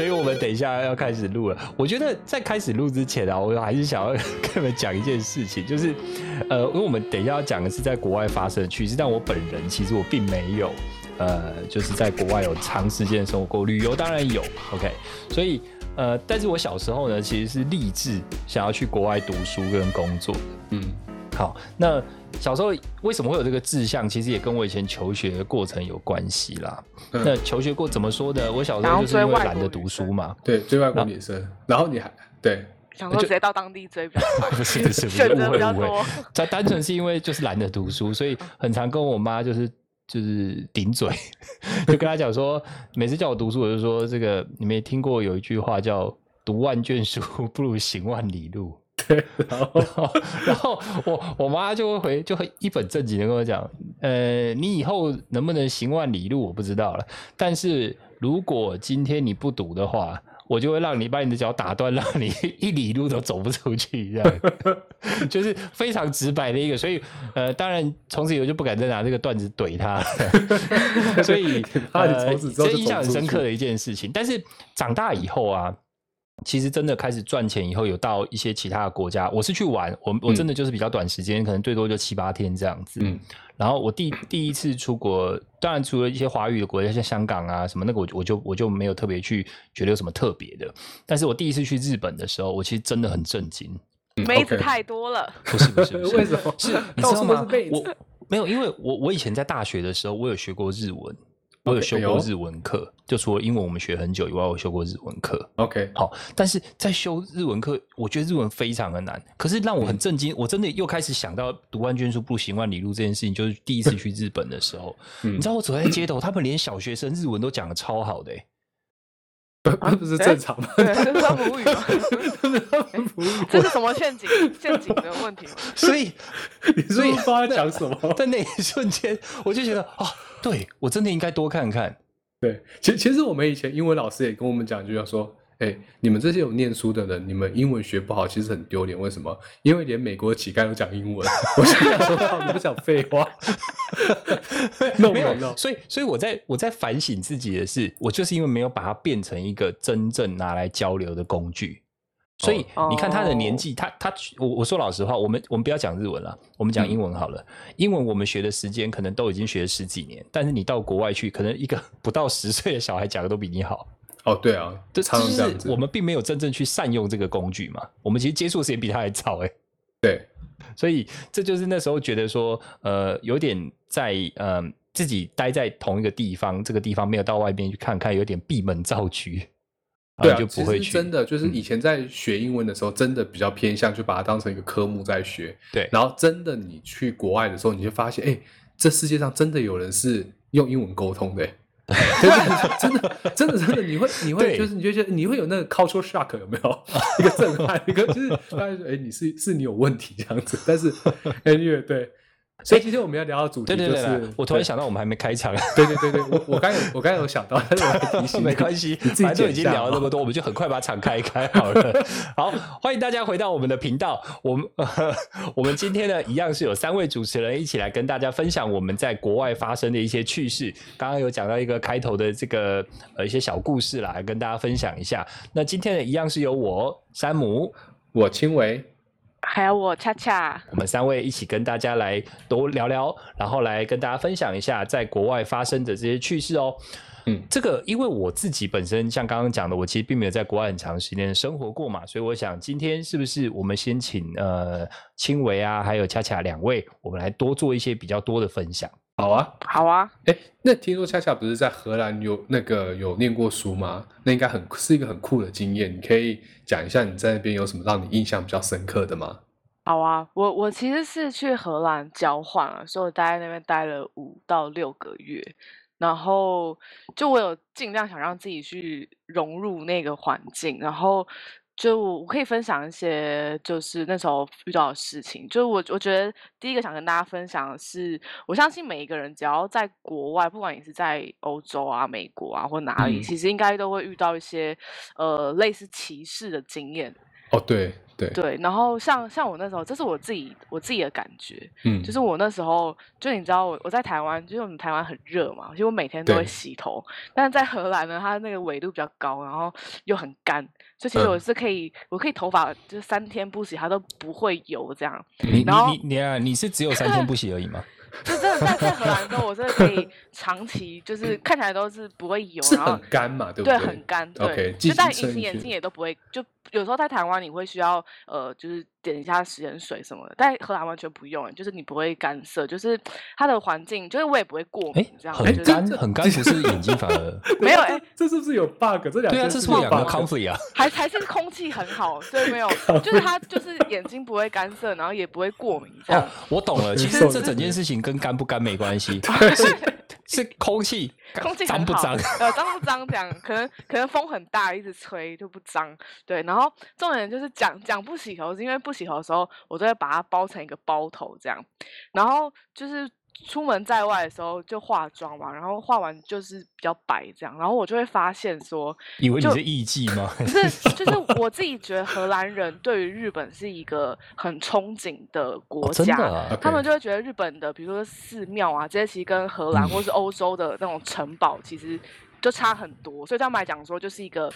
所以我们等一下要开始录了。我觉得在开始录之前啊，我还是想要跟你们讲一件事情，就是呃，因为我们等一下要讲的是在国外发生的趣事，但我本人其实我并没有呃，就是在国外有长时间生活过。旅游当然有，OK，所以呃，但是我小时候呢，其实是立志想要去国外读书跟工作。嗯，好，那。小时候为什么会有这个志向？其实也跟我以前求学过程有关系啦。那求学过怎么说呢？我小时候就是因为懒得读书嘛。对，追外国女生。然后你还对，想说直接到当地追比较快。不是不是不是，误会误会。他单纯是因为就是懒得读书，所以很常跟我妈就是就是顶嘴，就跟他讲说，每次叫我读书，我就说这个你没听过有一句话叫“读万卷书不如行万里路”。对，然后，然后我我妈就会回，就会一本正经的跟我讲，呃，你以后能不能行万里路我不知道了，但是如果今天你不读的话，我就会让你把你的脚打断，让你一里路都走不出去，这样，就是非常直白的一个，所以，呃，当然从此以后就不敢再拿这个段子怼他，所以，呃，这印象很深刻的一件事情，但是长大以后啊。其实真的开始赚钱以后，有到一些其他的国家。我是去玩，我我真的就是比较短时间，可能最多就七八天这样子。嗯，然后我第第一次出国，当然除了一些华语的国家，像香港啊什么那个，我我就我就没有特别去觉得有什么特别的。但是我第一次去日本的时候，我其实真的很震惊。妹子太多了，不是 不是为什么？是你知道吗？我没有，因为我我以前在大学的时候，我有学过日文。我有修过日文课，就除了英文我们学很久以外，我修过日文课。OK，好，但是在修日文课，我觉得日文非常的难。可是让我很震惊，我真的又开始想到读万卷书不行万里路这件事情，就是第一次去日本的时候，你知道我走在街头，他们连小学生日文都讲的超好的，不不是正常吗？这是他们无 语吗？这是什么陷阱？陷阱的问题吗？所以，所以他在讲什么？在那一瞬间，我就觉得啊。对我真的应该多看看。对，其其实我们以前英文老师也跟我们讲，就要说，哎，你们这些有念书的人，你们英文学不好，其实很丢脸。为什么？因为连美国乞丐都讲英文。我想说，你不讲废话。没有，所以，所以我在我在反省自己的是，我就是因为没有把它变成一个真正拿来交流的工具。所以你看他的年纪，他他我我说老实话，我们我们不要讲日文了，我们讲英文好了。英文我们学的时间可能都已经学了十几年，但是你到国外去，可能一个 不到十岁的小孩讲的都比你好。哦，对啊，这就是我们并没有真正去善用这个工具嘛。我们其实接触时间比他还早哎。对，所以这就是那时候觉得说，呃，有点在呃自己待在同一个地方，这个地方没有到外边去看看，有点闭门造车。对啊，其实真的就是以前在学英文的时候，真的比较偏向去把它当成一个科目在学。对，然后真的你去国外的时候，你就发现，哎，这世界上真的有人是用英文沟通的，真的，真的，真的，你会，你会，就是你就觉得你会有那个 cultural shock 有没有？一个震撼，一个就是大家说，哎，你是是你有问题这样子，但是 anyway 对。所以今天我们要聊到主题就是，我突然想到我们还没开场。对对对对，我我刚有我刚有想到，但是我提醒没关系，反正已经聊了那么多，我们就很快把场开开好了。好，欢迎大家回到我们的频道。我们 我们今天呢，一样是有三位主持人一起来跟大家分享我们在国外发生的一些趣事。刚刚有讲到一个开头的这个呃一些小故事啦，跟大家分享一下。那今天呢，一样是由我山姆，我青维。还有我恰恰，我们三位一起跟大家来多聊聊，然后来跟大家分享一下在国外发生的这些趣事哦。嗯，这个因为我自己本身像刚刚讲的，我其实并没有在国外很长时间生活过嘛，所以我想今天是不是我们先请呃青维啊，还有恰恰两位，我们来多做一些比较多的分享。好啊，好啊。哎，那听说恰恰不是在荷兰有那个有念过书吗？那应该很是一个很酷的经验。你可以讲一下你在那边有什么让你印象比较深刻的吗？好啊，我我其实是去荷兰交换了，所以我待在那边待了五到六个月。然后就我有尽量想让自己去融入那个环境，然后。就我可以分享一些，就是那时候遇到的事情。就我我觉得第一个想跟大家分享的是，我相信每一个人只要在国外，不管你是在欧洲啊、美国啊或哪里，其实应该都会遇到一些呃类似歧视的经验。哦，对。对，对，然后像像我那时候，这是我自己我自己的感觉，嗯，就是我那时候，就你知道我我在台湾，就是我们台湾很热嘛，其实我每天都会洗头，但是在荷兰呢，它那个纬度比较高，然后又很干，所以其实嗯。我是可以，我可以头发就是三天不洗它都不会油这样，你。你你你啊，你是只有三天不洗而已吗？就真的在在荷兰的时候，我真的可以长期就是看起来都是不会油，是然后很干嘛，对不对，对？很干。对，记就戴隐形眼镜也都不会，就有时候在台湾你会需要呃，就是点一下食盐水什么的，但荷兰完全不用，欸就是你不会干涩，就是它的环境，就是我也不会过哎敏，这样。很就是干很干，不是眼睛反而 没有哎、这是不是有 bug？这两对啊，这是不是两个 conflict 啊？还还是空气很好，所以没有，就是它就是眼睛不会干涩，然后也不会过敏这样。哦，我懂了。其实这整件事情跟干不干没关系，是 是空气空气，脏不脏？呃，脏不脏这样，可能可能风很大，一直吹就不脏。对，然后重点就是讲讲不洗头，是因为不洗头的时候，我都会把它包成一个包头这样，然后就是。出门在外的时候就化妆嘛，然后化完就是比较白这样，然后我就会发现说，以为你就是艺妓吗？不是，就是我自己觉得荷兰人对于日本是一个很憧憬的国家，他们就会觉得日本的，比如说寺庙啊，这些其实跟荷兰嗯或是欧洲的那种城堡其实就差很多，所以对他们来讲说，就是一个，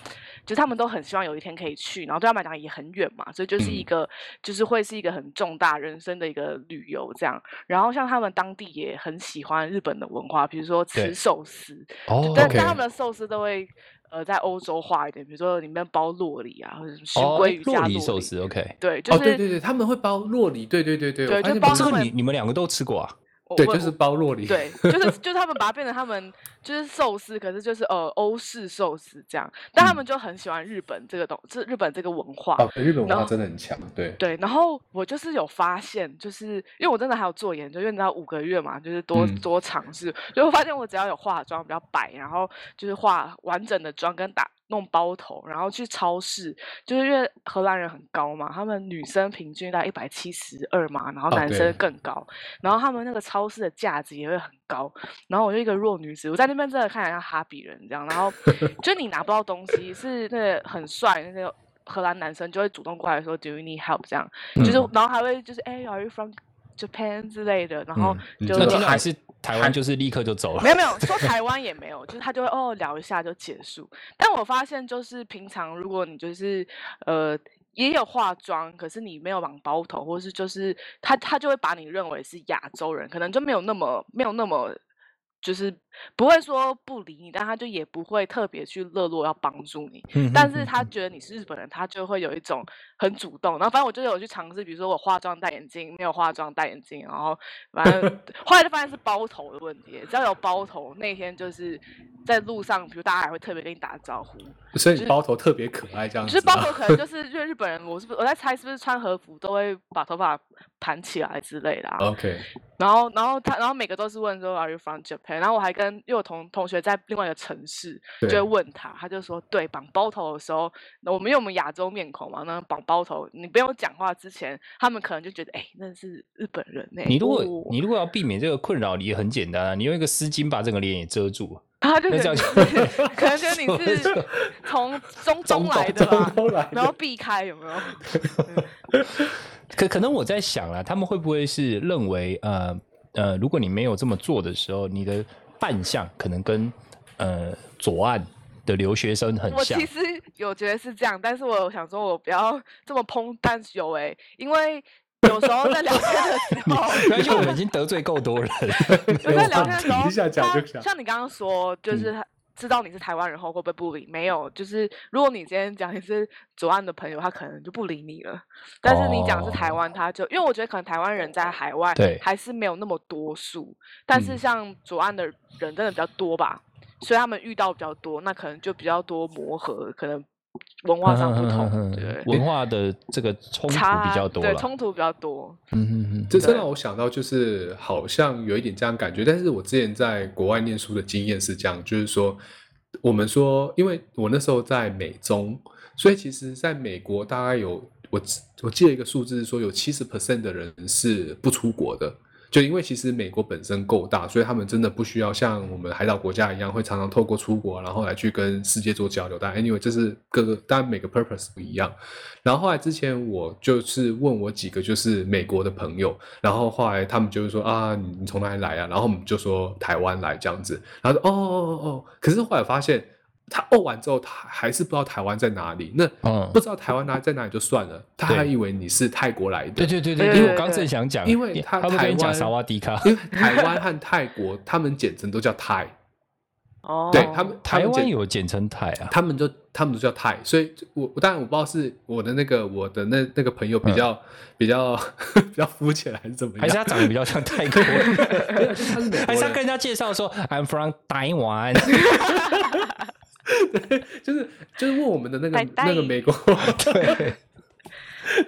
就是他们都很希望有一天可以去，然后对他们来讲也很远嘛，所以就是一嗯个，就是会是一个很重大人生的一个旅游这样。然后像他们当地也很喜欢日本的文化，比如说吃寿司，哦但但他们的寿司都会呃在欧洲化一点，比如说里面包洛里啊，或者什么鲑鱼加洛洛里梨寿司，OK。对，就哦，是、对对对，他们会包洛梨，对对对对，对就包他们这个你你们两个都吃过啊？对，就是包洛梨，对，就是就是他们把它变成他们就是寿司，可是就是呃欧式寿司这样，但他嗯。们就很喜欢日本这个东，这日本这个文化。哦，日本文化真的很强，对，对，然后我就是有发现，就是因为我真的还有做研究，因为你知道五个月嘛，就是多、嗯。多尝试，所以我发现我只要有化妆比较白，然后就是化完整的妆跟打弄包头，然后去超市，就是因为荷兰人很高嘛，他们女生平均大概一百七十二嘛，然后哦男生更高，然后他们那个超市的价值也会很高，然后我就一个弱女子，我在那边真的看起来像哈比人这样，然后 就你拿不到东西，是那个很帅那个荷兰男生就会主动过来说 Do you need help 这样，就是嗯。然后还会就是哎、Are you from Japan 之类的，然后嗯就那这个还是台湾就是立刻就走了没。有没有说台湾也没有，就是他就会哦聊一下就结束。但我发现就是平常如果你就是呃也有化妆，可是你没有绑包头，或是就是他他就会把你认为是亚洲人，可能就没有那么没有那么。就是不会说不理你，但他就也不会特别去热络要帮助你。嗯但是他觉得你是日本人，他就会有一种很主动。然后反正我就有去尝试，比如说我化妆戴眼镜，没有化妆戴眼镜，然后反正 后来就发现是包头的问题。只要有包头，那天就是在路上，比如大家还会特别跟你打招呼。所以你包头特别可爱这样子吗，就是包头可能就 是因为日本人，我是不是我在猜是不是穿和服都会把头发盘起来之类的啊？OK，然后，然后他，然后每个都是问说 Are you from Japan？然后我还跟又有同同学在另外一个城市，就对会问他，他就说对，绑包头的时候，那我们因为我们亚洲面孔嘛，那绑包头，你不用讲话之前，他们可能就觉得哎，那是日本人呢、你如果哦你如果要避免这个困扰，你也很简单啊，你用一个丝巾把整个脸也遮住。他就那这觉得你是 可能觉得你 是从 中东中来的吧，然后避开有没有？可可能我在想啊，他们会不会是认为呃呃，如果你没有这么做的时候，你的扮相可能跟呃左岸的留学生很像我其。实有觉得是这样，但是我有想说，我不要这么烹但是有哎、因为有时候在聊天的时 候，没关系，我们已经 得罪够多人。有在聊天的时候，停一下讲他就讲像你刚刚说，就是知道你是台湾人后会不会不理？没有，就是如果你今天讲你是左岸的朋友，他可能就不理你了。但是你讲是台湾，他就因为我觉得可能台湾人在海外对还是没有那么多数，但是嗯像左岸的人真的比较多吧，所以他们遇到比较多，那可能就比较多磨合，可能文化上不同，对。文化的这个冲突比较多对，了。冲突比较多。嗯嗯嗯，这真对让我想到，就是好像有一点这样感觉，但是我之前在国外念书的经验是这样，就是说，我们说，因为我那时候在美中，所以其实在美国大概有我我记得一个数字是说，有七十 percent 的人是不出国的，就因为其实美国本身够大，所以他们真的不需要像我们海岛国家一样，会常常透过出国，然后来去跟世界做交流。但 anyway，这是各个当然每个 purpose 不一样。然后后来之前我就是问我几个就是美国的朋友，然后后来他们就是说啊，你从哪里来啊？然后我们就说台湾来这样子，然后说哦哦哦哦，可是后来发现。他哦完之后，他还是不知道台湾在哪里。那嗯。不知道台湾哪里在哪里就算了，他还以为你是泰国来的。对对对对，对因为我刚正想讲，因为他台湾萨瓦迪卡，因为台湾和泰国他们简称都叫泰，哦，对他们他台湾有简称泰啊，他们就他们都叫泰，所以我我当然我不知道是我的那个我的那那个朋友比较、比较 比较肤浅还是怎么样，还是他长得比较像泰国人，没有，就是他是美国人，还是他跟人家介绍说 I'm from 台 湾，就是就是问我们的那个那个美国 对，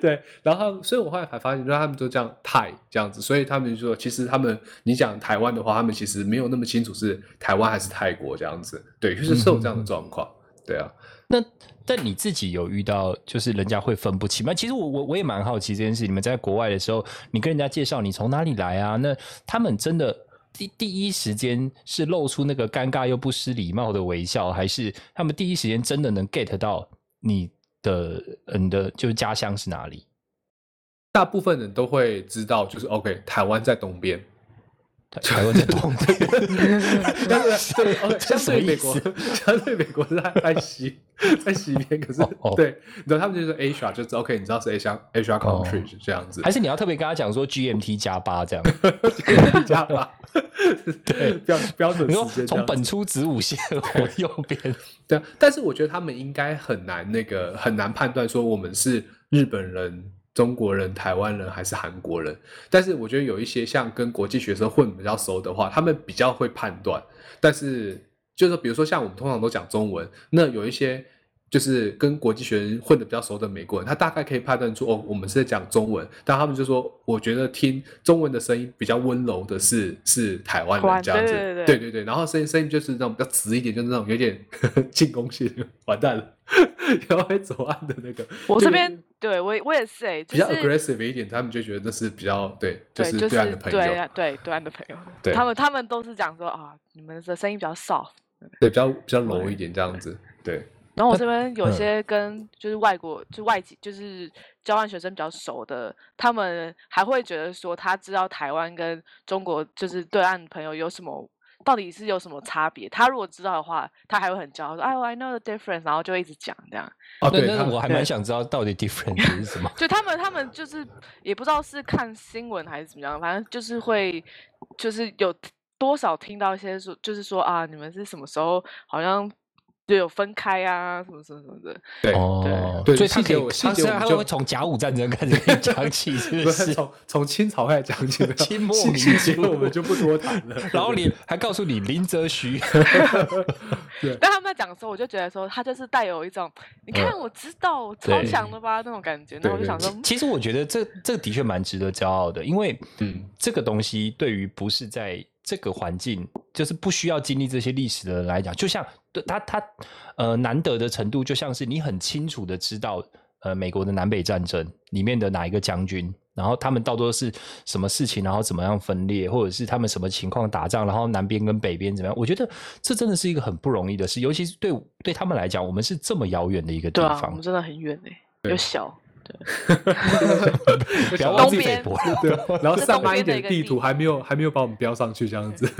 对，然后所以我后来才发现，就是他们都这样泰这样子，所以他们就说，其实他们你讲台湾的话，他们其实没有那么清楚是台湾还是泰国这样子，对，就是是有这样的状况，对啊，那但你自己有遇到就是人家会分不清吗？其实我我我也蛮好奇这件事。你们在国外的时候，你跟人家介绍你从哪里来啊？那他们真的第第一时间是露出那个尴尬又不失礼貌的微笑，还是他们第一时间真的能 get 到你的你的就是家乡是哪里？大部分人都会知道，就是 OK，台湾在东边，台台湾在东 对，哦，相对美国？，相对美国是在在西，在西边，可是、对，然后他们就是 Asia，就是 OK，你知道是 Asia Asia country 是这样子，还是你要特别跟他讲说 GMT 加八这样？加八，对，标标准时间从本初子午线往右边，对啊，但是我觉得他们应该很难那个很难判断说我们是日本人、中国人、台湾人还是韩国人。但是我觉得有一些像跟国际学生混比较熟的话，他们比较会判断。但是就是说比如说像我们通常都讲中文，那有一些就是跟国际学生混的比较熟的美国人，他大概可以判断出哦，我们是在讲中文，但他们就说，我觉得听中文的声音比较温柔的是是台湾台湾人这样子，对对对。对对对，然后声音声音就是那种比较直一点，就是那种有点 进攻性，完蛋了，然后会走岸的那个。我这边对我也我也是哎、就比较 aggressive 一点，他们就觉得那是比较对，就是对岸的朋友，对啊对对岸的朋友，对他们他们都是讲说啊，你们的声音比较 soft。对比较比较柔一点这样子，对。然后我这边有嗯些跟就是外国就外籍就是交换学生比较熟的，他们还会觉得说他知道台湾跟中国就是对岸朋友有什么。到底是有什么差别？他如果知道的话，他还会很骄傲说：“哎，I know the difference。”然后就一直讲这样。哦，对，他那我还蛮想知道到底 difference 是什么。就他们，他们就是也不知道是看新闻还是怎么样，反正就是会，就是有多少听到一些说，就是说啊，你们是什么时候好像就有分开啊，什么什么什么的。对哦，对所以他可以，细节我细他是他节我们就会从甲午战争开始跟 你讲起，是不是？从从清朝开始讲起，清末民细细节初我们就不多谈了。然后你还告诉你林则徐，对但他们在讲的时候，我就觉得说他就是带有一种，你看我知道，超强的吧那种感觉。那我就想说，嗯其实我觉得这这个的确蛮值得骄傲的，因为嗯这个东西对于不是在这个环境，就是不需要经历这些历史的人来讲，就像对他他呃难得的程度，就像是你很清楚的知道呃美国的南北战争里面的哪一个将军。然后他们到多是什么事情，然后怎么样分裂，或者是他们什么情况打仗，然后南边跟北边怎么样？我觉得这真的是一个很不容易的事，尤其是对对他们来讲，我们是这么遥远的一个地对啊，我们，真的很远哎，又小。东边。对，然后上班一边的地点地图。还没有还没有把我们标上去，这样子。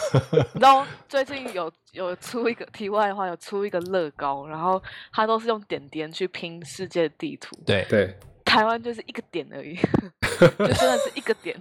然后最近有有出一个题外的话，有出一个乐高，然后它都是用点点去拼世界地图，对，对，台湾就是一个点而已，就真的是一个点。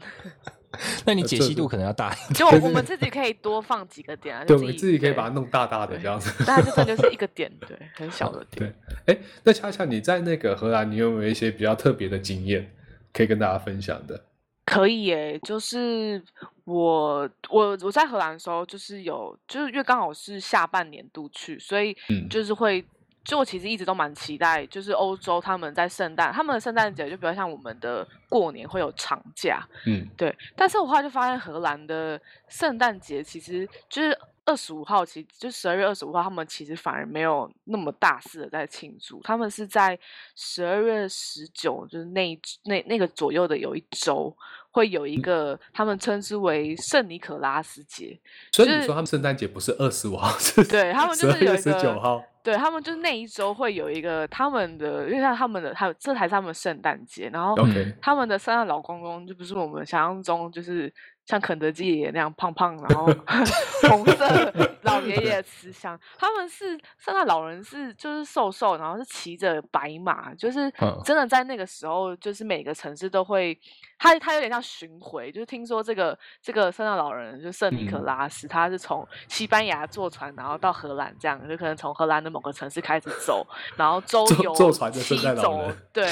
那你解析度可能要大一点。就我们自己可以多放几个点啊，对，就我们自己可以把它弄大大的这样子。但它就真的就是一个点，对，很小的 点。对，哎，那恰恰你在那个荷兰，你有没有一些比较特别的经验可以跟大家分享的？可以耶，就是我我我在荷兰的时候，就是有就是因为刚好是下半年度去，所以嗯就是会。就我其实一直都蛮期待，就是欧洲他们在圣诞，他们的圣诞节就比较像我们的过年会有长假，嗯，对。但是我后来就发现荷兰的圣诞节其实就是二十五号，其实就十二月二十五号，他们其实反而没有那么大肆的在庆祝，他们是在十二月十九，就是那一那那个左右的有一周会有一个他们称之为圣尼可拉斯节，所以你说他们圣诞节不是二十五号，是对他们就是12月十有一个九号。对他们就是那一周会有一个他们的，因为像他们的，还有这才是他们圣诞节，然后他们的圣诞老公公就不是我们想象中就是像肯德基爷爷那样胖胖，然后 红色老 爷。爷的慈祥，他们是圣诞老人是就是瘦瘦，然后是骑着白马，就是嗯。真的在那个时候，就是每个城市都会，他他有点像巡回，就是听说这个这个圣诞老人就圣尼可嗯。拉斯，他是从西班牙坐船，然后到荷兰这样，就可能从荷兰的某个城市开始走，然后周游坐船的圣骑诞老走人，对。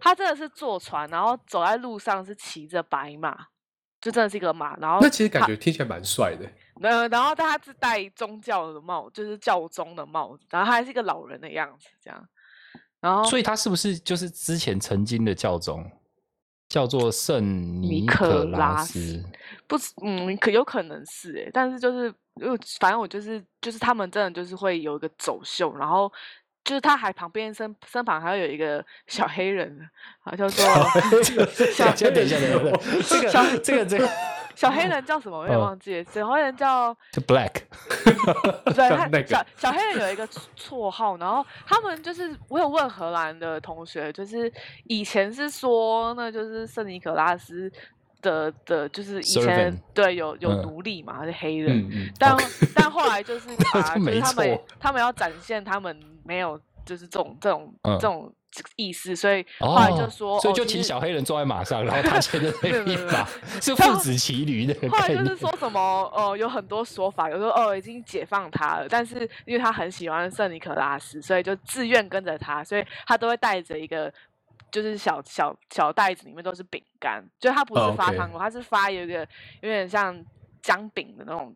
他真的是坐船，然后走在路上是骑着白马，就真的是一个马，然后那其实感他觉听起来蛮帅的。呃，然后他是戴宗教的帽，就是教宗的帽子，然后他还是一个老人的样子，这样。然后所以他是不是就是之前曾经的教宗，叫做圣尼尼可可拉拉斯斯？不是，嗯，可有可能是哎，但是就是，因为反正我就是就是他们真的就是会有一个走秀，然后就是他还旁边身身旁还会有一个小黑人，啊，叫做小 这个小这个这个小黑人叫什么？我有点嗯忘记了，小黑人叫 就 Black，对他小小黑人有一个绰绰号，然后他们就是我有问荷兰的同学，就是以前是说那就是圣尼可拉斯的的，就是以前 Servant 对有有嗯奴隶嘛，他是黑人，嗯嗯，但但后来就是 把就是他们他们要展现他们没有就是这种这种、嗯这种意思，所以后来就说，所以就请小黑人坐在马上，然后他牵着那没有没有没有匹马，是父子骑驴的后来。就是说什么，呃，有很多说法，有时候哦已经解放他了，但是因为他很喜欢圣尼可拉斯，所以就自愿跟着他，所以他都会带着一个就是小小小袋子，里面都是饼干，就它不哦是发糖果，它是发有一个有点像姜饼的那种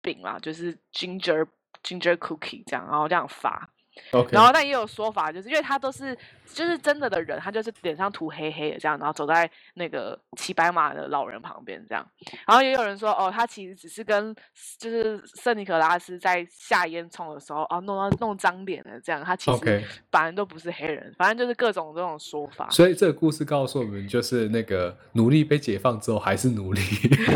饼啦，就是 ginger ginger cookie 这样，然后这样发。OK，然后但也有说法，就是因为他都是就是真的的人，他就是脸上涂黑黑的这样，然后走在那个骑白马的老人旁边这样。然后也有人说，哦，他其实只是跟就是圣尼可拉斯在下烟囱的时候，哦，弄到弄脏脸了这样。他其实本来都不是黑人，反正就是各种这种说法。所以这个故事告诉我们，就是那个奴隶被解放之后还是奴隶，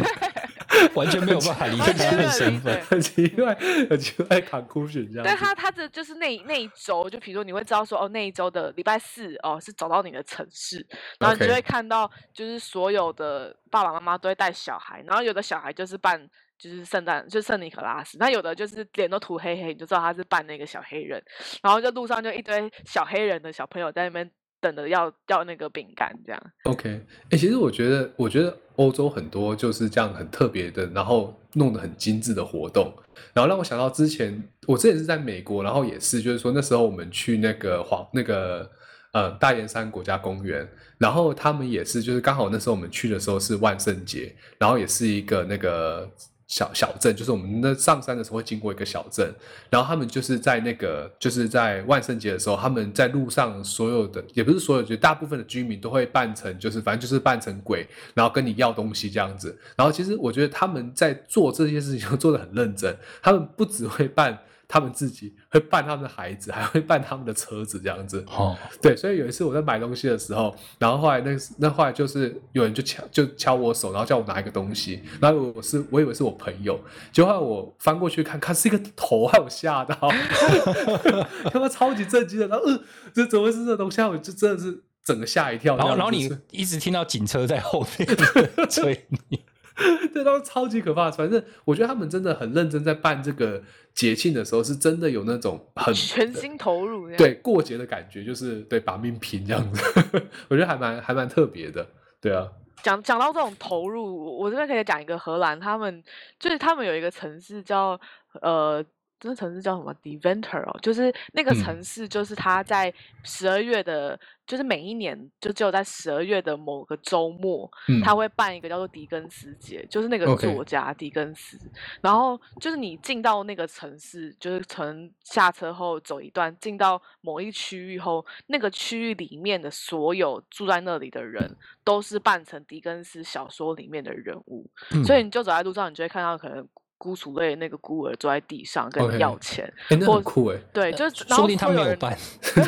完全没有办法理解他的身份。很奇怪，很奇怪 conclusion 这样子。但他他的就是那那一周，就比如说你会知道说哦，那一周的礼拜四哦是走到你的城市，然后你就会看到就是所有的爸爸妈妈都会带小孩，然后有的小孩就是扮就是圣诞就圣尼可拉斯，那有的就是脸都涂黑黑，你就知道他是扮那个小黑人，然后就路上就一堆小黑人的小朋友在那边等着要要那个饼干这样。OK，哎、其实我觉得，我觉得欧洲很多就是这样很特别的，然后弄得很精致的活动，然后让我想到之前我之前是在美国，然后也是就是说那时候我们去那个黄那个呃大岩山国家公园，然后他们也是就是刚好那时候我们去的时候是万圣节，然后也是一个那个。小小镇就是我们那上山的时候会经过一个小镇，然后他们就是在那个就是在万圣节的时候，他们在路上所有的也不是所有，就大部分的居民都会扮成就是反正就是扮成鬼，然后跟你要东西这样子。然后其实我觉得他们在做这些事情就做的很认真，他们不只会扮他们自己，会扮他们的孩子，还会扮他们的车子这样子。哦，对，所以有一次我在买东西的时候，然后后来那那后来就是有人就敲就敲我手，然后叫我拿一个东西，然后我是我以为是我朋友，结果后来我翻过去看，看是一个头，害我吓到，他妈超级震惊的，然后呃，这怎么会是这东西？啊？我就真的是整个吓一跳，然后然后你一直听到警车在后面 追你，对，他们超级可怕。反正我觉得他们真的很认真，在办这个节庆的时候，是真的有那种很全心投入。对过节的感觉，就是对把命拼这样子，我觉得还蛮还蛮特别的。对啊，讲讲到这种投入，我我这边可以讲一个荷兰，他们就是他们有一个城市叫呃，这个城市叫什么 Deventer 哦，就是那个嗯城市，就是他在十二月的，就是每一年就只有在十二月的某个周末，嗯，他会办一个叫做狄更斯节，就是那个作家狄更斯。然后就是你进到那个城市，就是从下车后走一段，进到某一区域后，那个区域里面的所有住在那里的人，都是扮成狄更斯小说里面的人物。所以你就走在路上，你就会看到可能孤雏类那个孤儿坐在地上跟你要钱。哎，那或很酷哎，对，就说不定他会有人没 有办。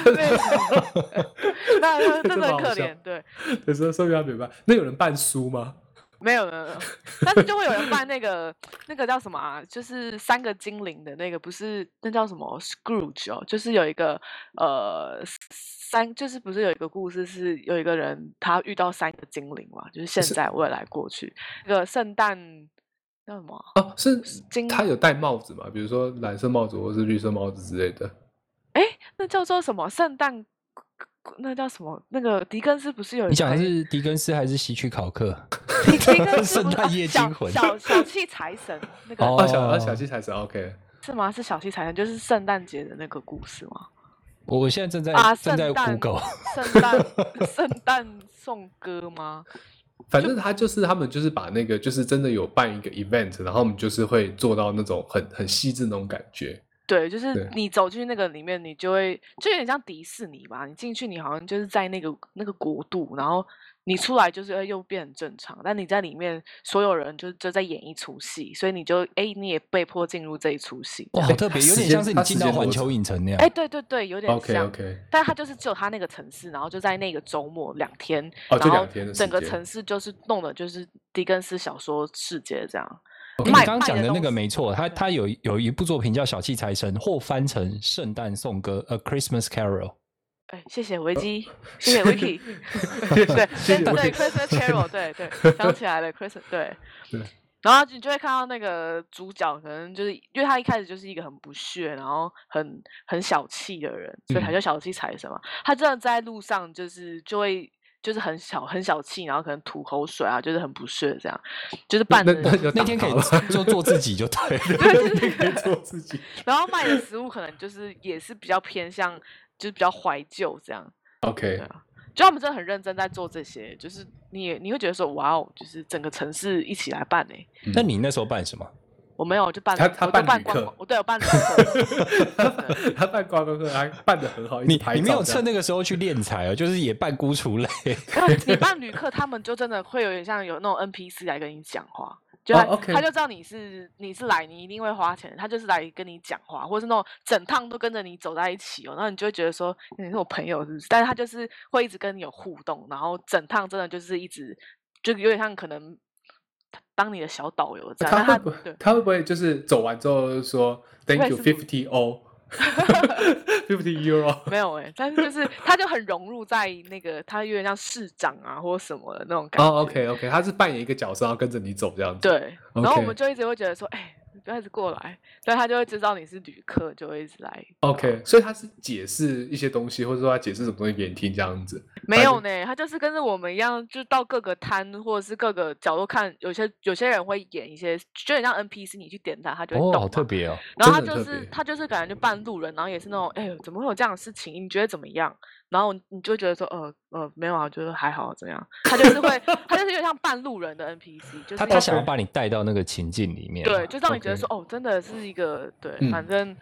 对 那那真的很可怜，对，有时候说明他没办。那有人办书吗？没有没有，没有但是就会有人办那个那个叫什么啊？就是三个精灵的那个，不是那叫什么 Scrooge 哦，就是有一个呃三，就是不是有一个故事是有一个人他遇到三个精灵嘛，就是现在、未来、过去。那个圣诞叫什么啊？哦，是金他有戴帽子嘛？比如说蓝色帽子或是绿色帽子之类的。哎，那叫做什么？圣诞那叫什么？那个狄更斯不是有一你讲的是狄更斯还是希区考克？狄更斯圣诞夜惊魂小小气财神那个哦哦，小哦小气财神，OK。是吗？是小气财神，就是圣诞节的那个故事吗？我我现在正在、啊，正在圣诞 Google，圣诞圣诞颂歌吗？反正他就是他们就是把那个就是真的有办一个 event，然后我们就是会做到那种很很细致那种感觉。对，就是你走进那个里面，你就会就有点像迪士尼吧。你进去，你好像就是在那个那个国度，然后你出来就是哎又变很正常。但你在里面，所有人就就在演一出戏，所以你就哎你也被迫进入这一出戏。哇，好特别，有点像是你进到环球影城那样。哎，对对对，有点像。OK，但他就是只有他那个城市，然后就在那个周末两天，哦然后整个城市就是弄的就是狄更斯小说世界这样。诶你卖刚刚讲的那个没错，他他有有一部作品叫《小气财神》，或翻成《圣诞颂歌》（A Christmas Carol）。哎，谢谢维基，谢谢 Wiki，对，谢谢 对 Wiki Christmas Carol，对对，想起来了，Christmas，对对。然后你就会看到那个主角，可能就是因为他一开始就是一个很不屑，然后很很小气的人，所以他嗯就小气财神嘛。他真的在路上就是就会就是很小很小气，然后可能吐口水啊，就是很不屑这样，就是扮的那那那天可以就做做自己就对了。那可以做自己。然后卖的食物可能就是也是比较偏向，就是比较怀旧这样。OK，对啊，就他们真的很认真在做这些，就是你也你会觉得说，哇哦，就是整个城市一起来办呢、那你那时候办什么？我没有就办，他他办旅客办观光，我对我办旅客，他办观光客还办的很好，你你没有趁那个时候去练财哦，就是也办孤雏类。你办旅客，他们就真的会有点像有那种 NPC 来跟你讲话。就他、就知道你是你是来，你一定会花钱，他就是来跟你讲话，或是那种整趟都跟着你走在一起哦，然后你就会觉得说你是我朋友是不是？但是他就是会一直跟你有互动，然后整趟真的就是一直就有点像可能当你的小导游这样。他他会不会对他会不会就是走完之后就说 Thank you fifty o fifty euro？没有哎、但是就是他就很融入在那个他有点像市长啊或什么的那种感觉。哦，OK OK，他是扮演一个角色，然后跟着你走这样子。对，然后我们就一直会觉得说，哎、你不要一直过来，所以他就会知道你是旅客，就会一直来。OK，所以他是解释一些东西，或者说他解释什么东西给你听这样子。没有呢，他就是跟着我们一样，就到各个摊或者是各个角落看，有些有些人会演一些，就很像 NPC，你去点他，他就会哦。好特别哦。然后他就是他就是感觉就扮路人，然后也是那种，哎、怎么会有这样的事情？你觉得怎么样？然后你就会觉得说，呃呃，没有啊，就是还好怎样。他就是会，他就是有点像半路人的 NPC，就是他他想要把你带到那个情境里面。对，就让你觉得说，哦，真的是一个对，嗯反正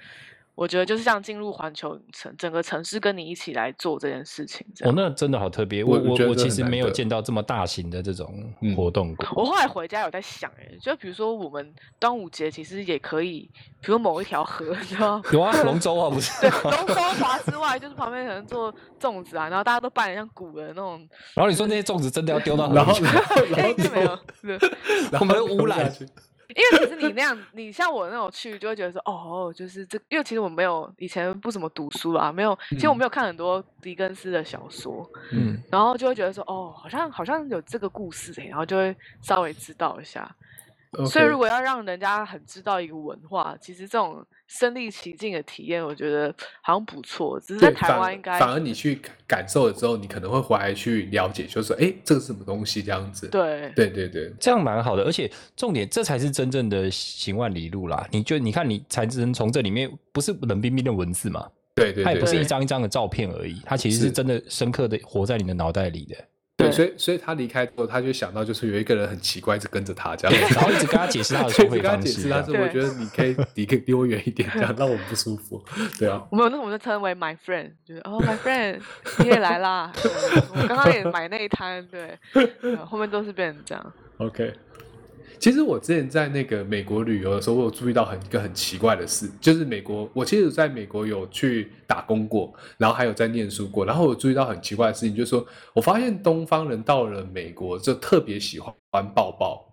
我觉得就是像进入环球影城，整个城市跟你一起来做这件事情，这哦，那真的好特别。我我我其实没有见到这么大型的这种嗯活动过。我后来回家有在想，哎，就比如说我们端午节其实也可以，比如某一条河，你知道吗？有啊，龙 舟啊，不是？对，龙舟划之外，就是旁边可能做粽子啊，然后大家都扮得像古人那种，然后你说那些粽子真的要丢到河然后里去？然后就没有，对然后我们污染去因为其实你那样，你像我那种去，就会觉得说，哦，就是这，因为其实我没有以前不怎么读书啊，没有，其实我嗯没有看很多狄更斯的小说，嗯，然后就会觉得说，哦，好像好像有这个故事诶，然后就会稍微知道一下。所以如果要让人家很知道一个文化，其实这种身临其境的体验，我觉得好像不错。只是在台湾应该反而你去感感受了之后，你可能会回来去了解，就是说，哎，这个是什么东西这样子。对对对对，这样蛮好的，而且重点这才是真正的行万里路啦。你就你看，你才能从这里面不是冷冰冰的文字嘛，对对对对它也不是一张一张的照片而已，它其实是是真的深刻的活在你的脑袋里的。对，所以所以他离开之后，他就想到就是有一个人很奇怪，一直跟着他这，样。然后一直跟他解释他的所以收费跟他。解释他说，对我觉得你可以离可以离我远一点，这样让我不舒服。对啊，我们有那我们就称为 my friend，就是哦 my friend 你也来啦，我刚刚也买那一摊，对 后面都是变成这样。OK，其实我之前在那个美国旅游的时候，我有注意到很一个很奇怪的事，就是美国，我其实在美国有去打工过，然后还有在念书过，然后我注意到很奇怪的事情，就是说我发现东方人到了美国就特别喜欢抱抱。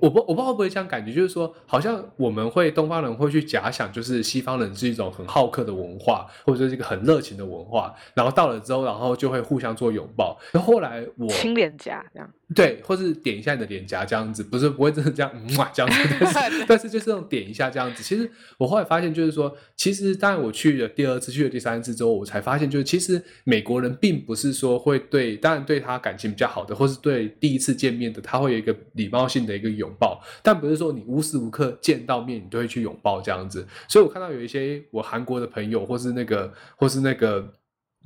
我不我不知道会不会这样感觉，就是说，好像我们会东方人会去假想，就是西方人是一种很好客的文化，或者是一个很热情的文化，然后到了之后，然后就会互相做拥抱。那后来我亲脸颊这样，对，或是点一下你的脸颊这样子，不是不会真的这样嗯哇这样子，但是 但是就是那种点一下这样子。其实我后来发现，就是说，其实当然我去了第二次，去了第三次之后，我才发现，就是其实美国人并不是说会对，当然对他感情比较好的，或是对第一次见面的，他会有一个礼貌性的一个拥抱。但不是说你无时无刻见到面你都会去拥抱这样子，所以我看到有一些我韩国的朋友，或是那个，或是那个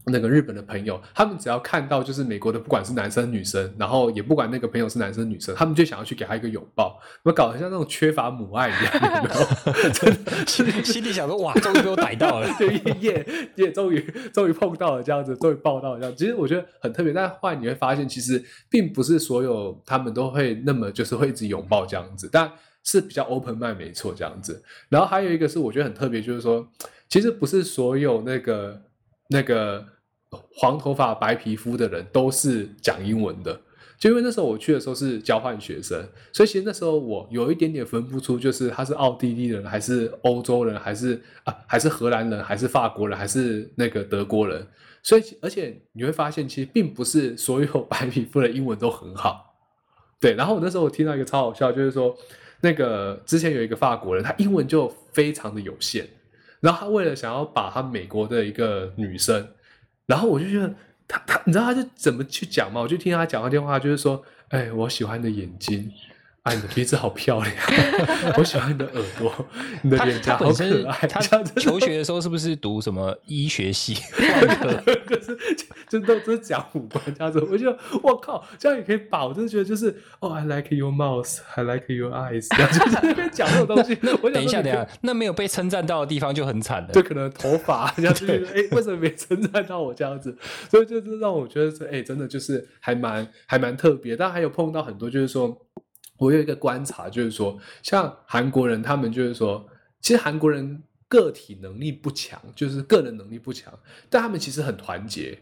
那个日本的朋友，他们只要看到就是美国的，不管是男生女生，然后也不管那个朋友是男生女生，他们就想要去给他一个拥抱，我搞得像那种缺乏母爱一样，有没有？真的心心里想说哇，终于被我逮到了，对，耶耶，终于终于碰到了这样子，终于抱到了这样。其实我觉得很特别，但后来你会发现，其实并不是所有他们都会那么就是会一直拥抱这样子，但是比较 open mind 没错这样子。然后还有一个是我觉得很特别，就是说，其实不是所有那个那个黄头发白皮肤的人都是讲英文的。就因为那时候我去的时候是交换学生，所以其实那时候我有一点点分不出，就是他是奥地利人还是欧洲人，还是啊还是荷兰人，还是法国人，还是那个德国人。所以而且你会发现，其实并不是所有白皮肤的英文都很好。对，然后我那时候我听到一个超好笑，就是说那个之前有一个法国人，他英文就非常的有限，然后他为了想要把他美国的一个女生，然后我就觉得。他他，你知道他就怎么去讲吗？我就听他讲他电话，就是说，哎，我喜欢你的眼睛，啊，你的鼻子好漂亮，我喜欢你的耳朵，你的脸颊好可爱。他求学的时候是不是读什么医学系？可是真的都是讲五官这样子，我就我靠，这样也可以把，我真的觉得就是哦，I like your mouth，I like your eyes，这样就是那边讲这种东西。我等一下，等一下，那没有被称赞到的地方就很惨了。就可能头发这样子，哎，为什么没称赞到我这样子？所以就是让我觉得说，哎，真的就是还蛮还蛮特别。但还有碰到很多，就是说我有一个观察，就是说像韩国人，他们就是说，其实韩国人。个体能力不强，就是个人能力不强，但他们其实很团结。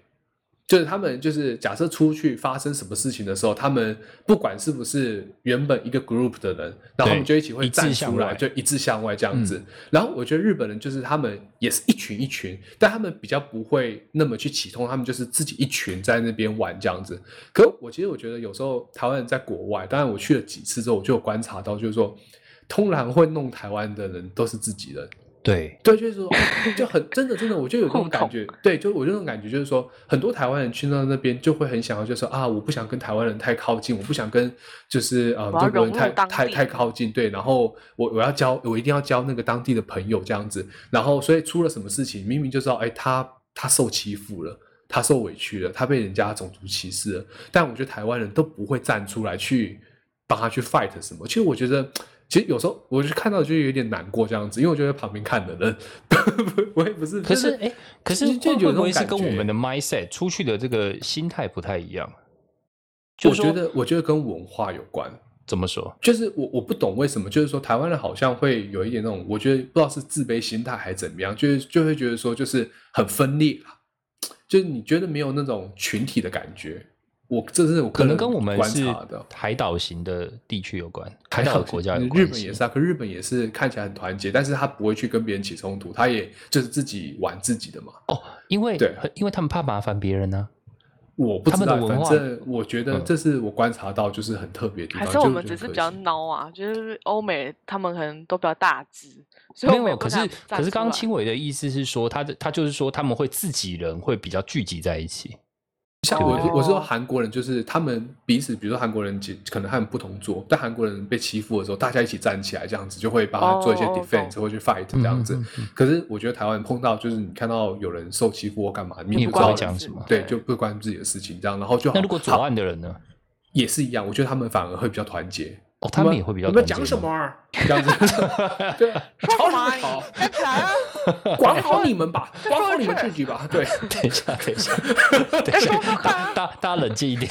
就是他们就是假设出去发生什么事情的时候，他们不管是不是原本一个 group 的人，然后他们就一起会站出来，就一致向外这样子。然后我觉得日本人就是他们也是一群一群，但他们比较不会那么去启通，他们就是自己一群在那边玩这样子。可我其实我觉得有时候台湾人在国外，当然我去了几次之后，我就有观察到，就是说通常会弄台湾的人都是自己人。对对，就是说，就很真的真的，我就有这种感觉。对，就我这种感觉，就是说，很多台湾人去到那边，就会很想要，就说啊，我不想跟台湾人太靠近，我不想跟就是呃中国人太太太靠近。对，然后我我要交，我一定要交那个当地的朋友这样子。然后，所以出了什么事情，明明就知道，哎，他他受欺负了，他受委屈了，他被人家种族歧视了，但我觉得台湾人都不会站出来去帮他去 fight 什么。其实我觉得。其实有时候我就看到就有点难过这样子，因为我觉得旁边看的人，我也不是。可是哎，可是会不会是跟我们的 mindset 出去的这个心态不太一样？我觉得，我觉得跟文化有关。怎么说？就是我我不懂为什么，就是说台湾人好像会有一点那种，我觉得不知道是自卑心态还是怎么样，就是就会觉得说就是很分裂就是你觉得没有那种群体的感觉。我这是我可能跟我们是海岛型的地区有关，海岛国家有关日本也是啊，可日本也是看起来很团结，但是他不会去跟别人起冲突，他也就是自己玩自己的嘛。哦，因为对，因为他们怕麻烦别人呢。我不知道，反正我觉得这是我观察到就是很特别的地方。还是我们只是比较孬啊？就是欧美他们可能都比较大只，所以没有。可是可是刚刚青伟的意思是说，他的他就是说他们会自己人会比较聚集在一起。像我，我是说韩国人，就是他们彼此，比如说韩国人可能他们不同桌，但韩国人被欺负的时候，大家一起站起来，这样子就会帮他做一些 defense 或去 fight 这样子。可是我觉得台湾碰到就是你看到有人受欺负或干嘛，你不知道讲什么，对，就不关自己的事情这样，然后就那如果左岸的人呢，也是一样，我觉得他们反而会比较团结。哦，他们也会比较团结。你们讲什么？这样子，对，吵什么吵？管好你们吧，管好你们自己吧。对，等一下，等一下，等一下，大大大家冷静一点。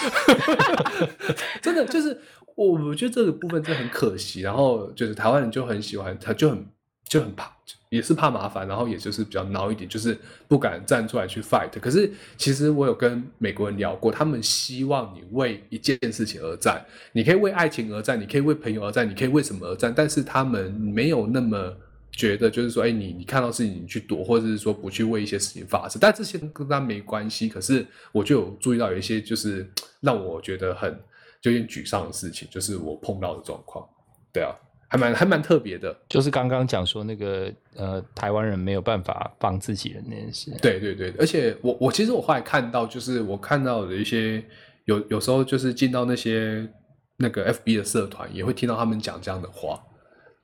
真的就是我我觉得这个部分真的很可惜，然后就是台湾人就很喜欢，他就很就很怕，也是怕麻烦，然后也就是比较孬一点，就是不敢站出来去 fight。可是其实我有跟美国人聊过，他们希望你为一件事情而战，你可以为爱情而战，你可以为朋友而战，你可以为什么而战，但是他们没有那么觉得，就是说，哎，你你看到事情你去躲，或者是说不去为一些事情发生，但这些跟他没关系。可是我就有注意到有一些就是让我觉得很。就有点沮丧的事情，就是我碰到的状况，对啊，还蛮还蛮特别的。就是刚刚讲说那个呃，台湾人没有办法帮自己的那件事。对对对，而且我我其实我后来看到，就是我看到的一些有有时候就是进到那些那个 FB 的社团，也会听到他们讲这样的话，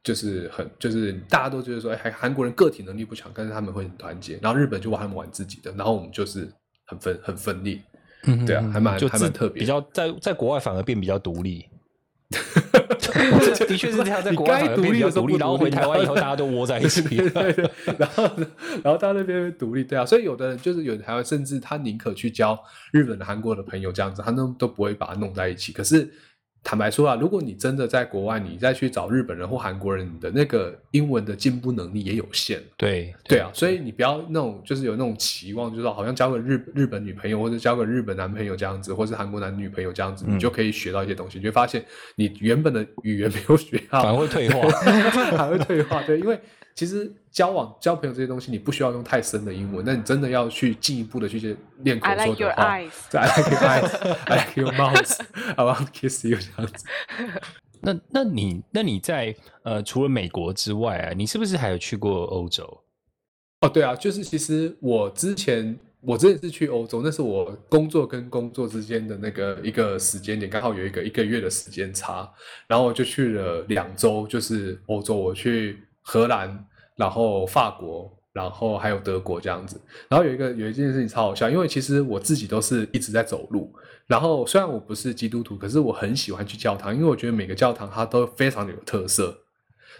就是很就是大家都觉得说，哎，韩韩国人个体能力不强，但是他们会很团结，然后日本就玩他们玩自己的，然后我们就是很分很分裂。嗯，对啊，还蛮还蛮特别，比较在在国外反而变比较独立。的确是这样，在国外反而变比较独立，然后回台湾以后 大家都窝在一起。对对，然后然后到那边独立，对啊，所以有的人就是有的台湾，甚至他宁可去交日本的、韩国的朋友这样子，他都都不会把它弄在一起。可是。坦白说啊，如果你真的在国外，你再去找日本人或韩国人，你的那个英文的进步能力也有限。对对啊，所以你不要那种就是有那种期望，就是好像交个日日本女朋友或者交个日本男朋友这样子，或是韩国男女朋友这样子，你就可以学到一些东西。你就发现你原本的语言没有学好，反而会退化，反而会退化。对，因为。其实交往、交朋友这些东西，你不需要用太深的英文，那你真的要去进一步的去练口说的话。I like your eyes, I like your mouth, I want to kiss you 这样子。那那你那你在呃除了美国之外啊，你是不是还有去过欧洲？哦，对啊，就是其实我之前我真的是去欧洲，那是我工作跟工作之间的那个一个时间点，刚好有一个一个月的时间差，然后我就去了两周，就是欧洲，我去荷兰。然后法国，然后还有德国这样子。然后有一个有一件事情超好笑，因为其实我自己都是一直在走路。然后虽然我不是基督徒，可是我很喜欢去教堂，因为我觉得每个教堂它都非常的有特色。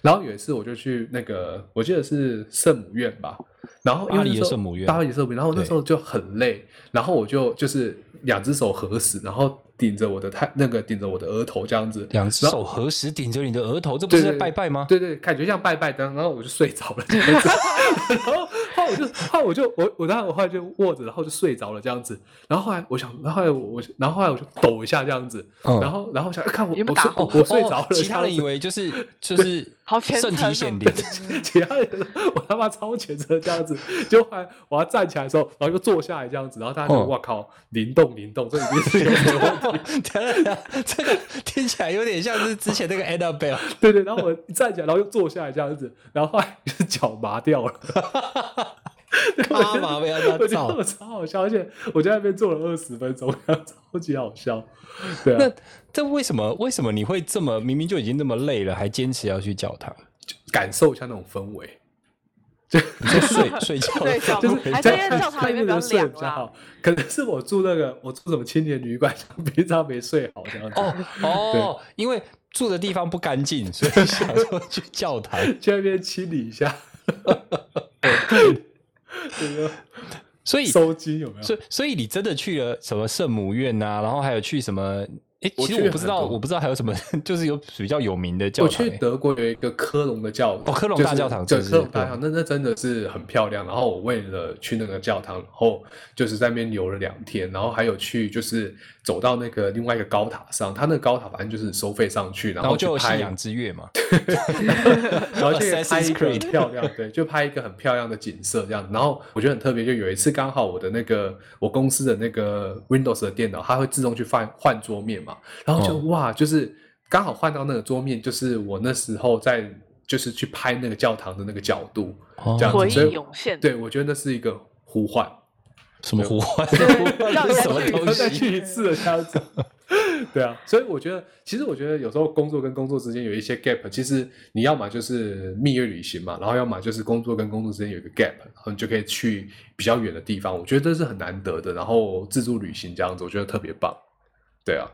然后有一次我就去那个，我记得是圣母院吧。然后巴黎的圣母院，巴黎圣母院。然后那时候就很累，然后我就就是两只手合十，然后。顶着我的太那个顶着我的额头这样子，两只手合十顶着你的额头，这不是在拜拜吗？对对，感觉像拜拜的，然后我就睡着了，然后后来我就后来我就我我当时我后来就握着，然后就睡着了这样子。然后后来我想，然后后来我然后后来我就抖一下这样子，然后然后想看我我睡我睡着了，其他人以为就是 就是身体显灵，其他人我他妈超前车这样子，就后来我要站起来的时候，然后又坐下来这样子，然后大家就哇靠，灵动灵动，这已经是有问题。等等，这个听起来有点像是之前那个 Annabelle。对对，然后我站起来，然后又坐下来这样子，然后后来就是脚麻掉了。他麻被他 我觉得超好笑，而且我在那边坐了二十分钟，超级好笑。对啊，那这为什么？为什么你会这么明明就已经那么累了，还坚持要去教堂，感受一下那种氛围？就睡睡觉，就是在教堂里面比较睡比较好。可能是我住那个，我住什么青年旅馆，平常没睡好这样子。哦哦，因为住的地方不干净，所以想说去教堂去那边清理一下。所以收金有没有？所以所以你真的去了什么圣母院啊？然后还有去什么？哎，其实我不知道，我不知道还有什么，就是有比较有名的教堂。我去德国有一个科隆的教，哦，科隆大教堂，对，科隆大教堂，那那真的是很漂亮。然后我为了去那个教堂，然后就是在那边留了两天，然后还有去就是走到那个另外一个高塔上，它那个高塔反正就是收费上去，然后就信仰之月嘛，然后去拍一个很漂亮，对，就拍一个很漂亮的景色这样。然后我觉得很特别，就有一次刚好我的那个我公司的那个 Windows 的电脑，它会自动去换换桌面嘛。然后就哇，就是刚好换到那个桌面，就是我那时候在就是去拍那个教堂的那个角度，这样子，所以对我觉得那是一个呼唤，什么呼唤？什么东西？再去一次这样子。对啊，所以我觉得，其实我觉得有时候工作跟工作之间有一些 gap，其实你要么就是蜜月旅行嘛，然后要么就是工作跟工作之间有一个 gap，然后你就可以去比较远的地方。我觉得这是很难得的，然后自助旅行这样子，我觉得特别棒。对啊。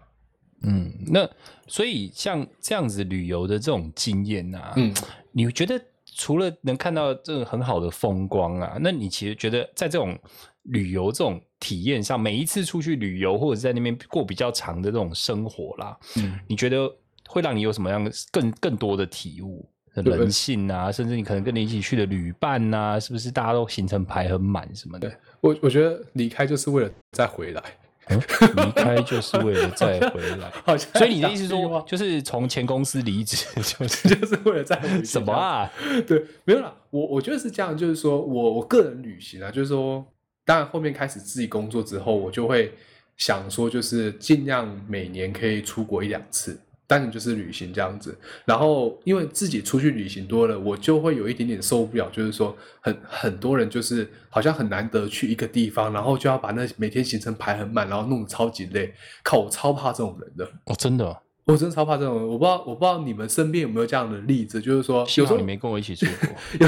嗯，那所以像这样子旅游的这种经验啊，嗯，你觉得除了能看到这种很好的风光啊，那你其实觉得在这种旅游这种体验上，每一次出去旅游或者在那边过比较长的这种生活啦，嗯，你觉得会让你有什么样的更更多的体悟。人性啊，甚至你可能跟你一起去的旅伴呐，是不是大家都行程排很满什么的？我我觉得离开就是为了再回来，离开就是为了再回来。好像所以你的意思说，就是从前公司离职，就是 就是为了再回什么啊？对，没有啦。我我觉得是这样，就是说我我个人旅行啊，就是说，当然后面开始自己工作之后，我就会想说，就是尽量每年可以出国一两次。单纯就是旅行这样子，然后因为自己出去旅行多了，我就会有一点点受不了，就是说很很多人就是好像很难得去一个地方，然后就要把那每天行程排很满，然后弄得超级累。靠，我超怕这种人的。哦，真的，我真的超怕这种人。我不知道，我不知道你们身边有没有这样的例子，就是说，有时候你没跟我一起出国。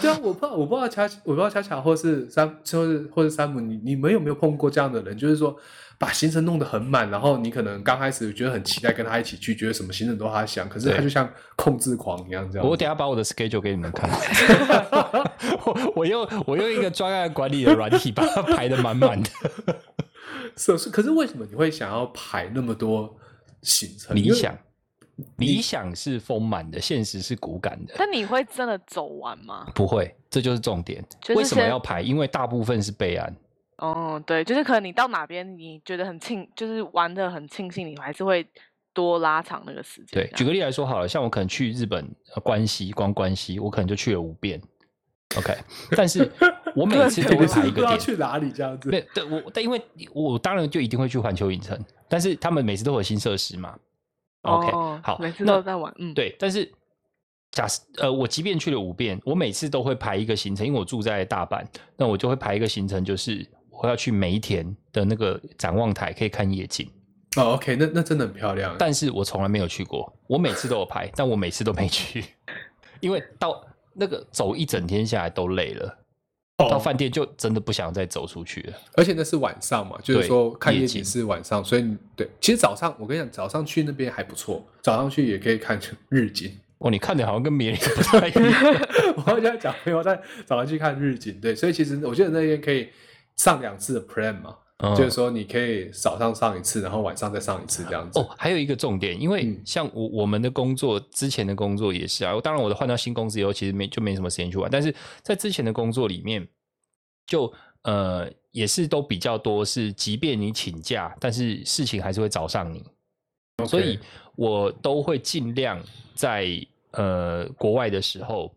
对啊，我不知道，我不知道恰，我不知道恰恰或是三，或是或是山姆，你你们有没有碰过这样的人？就是说。把行程弄得很满，然后你可能刚开始觉得很期待跟他一起去，觉得什么行程都他想，可是他就像控制狂一样这样。我等下把我的 schedule 给你们看，我我用我用一个专案管理的软体把它排的满满的。是是，可是为什么你会想要排那么多行程？理想理想是丰满的，现实是骨感的。但你会真的走完吗？不会，这就是重点。为什么要排？因为大部分是备案。哦，对，就是可能你到哪边，你觉得很庆，就是玩的很庆幸，你还是会多拉长那个时间。对，举个例来说好了，像我可能去日本关西，光关西，我可能就去了五遍。OK，但是我每次都会排一个点去哪里这样子。对，对我，但因为我当然就一定会去环球影城，但是他们每次都有新设施嘛。OK，好，每次都在玩。嗯，对，但是假设呃，我即便去了五遍，我每次都会排一个行程，因为我住在大阪，那我就会排一个行程，就是。我要去梅田的那个展望台，可以看夜景。哦，OK，那那真的很漂亮。但是我从来没有去过，我每次都有拍，但我每次都没去，因为到那个走一整天下来都累了，到饭店就真的不想再走出去了。而且那是晚上嘛，就是说看夜景是晚上，所以对，其实早上我跟你讲，早上去那边还不错，早上去也可以看日景。哦，你看的好像跟别人不太一样。我跟他讲，没有在早上去看日景，对，所以其实我觉得那边可以。上两次的 plan 嘛，就是说你可以早上上一次，然后晚上再上一次这样子。哦，还有一个重点，因为像我我们的工作之前的工作也是啊，当然我的换到新公司以后，其实没就没什么时间去玩，但是在之前的工作里面，就呃也是都比较多是，即便你请假，但是事情还是会找上你，所以我都会尽量在呃国外的时候。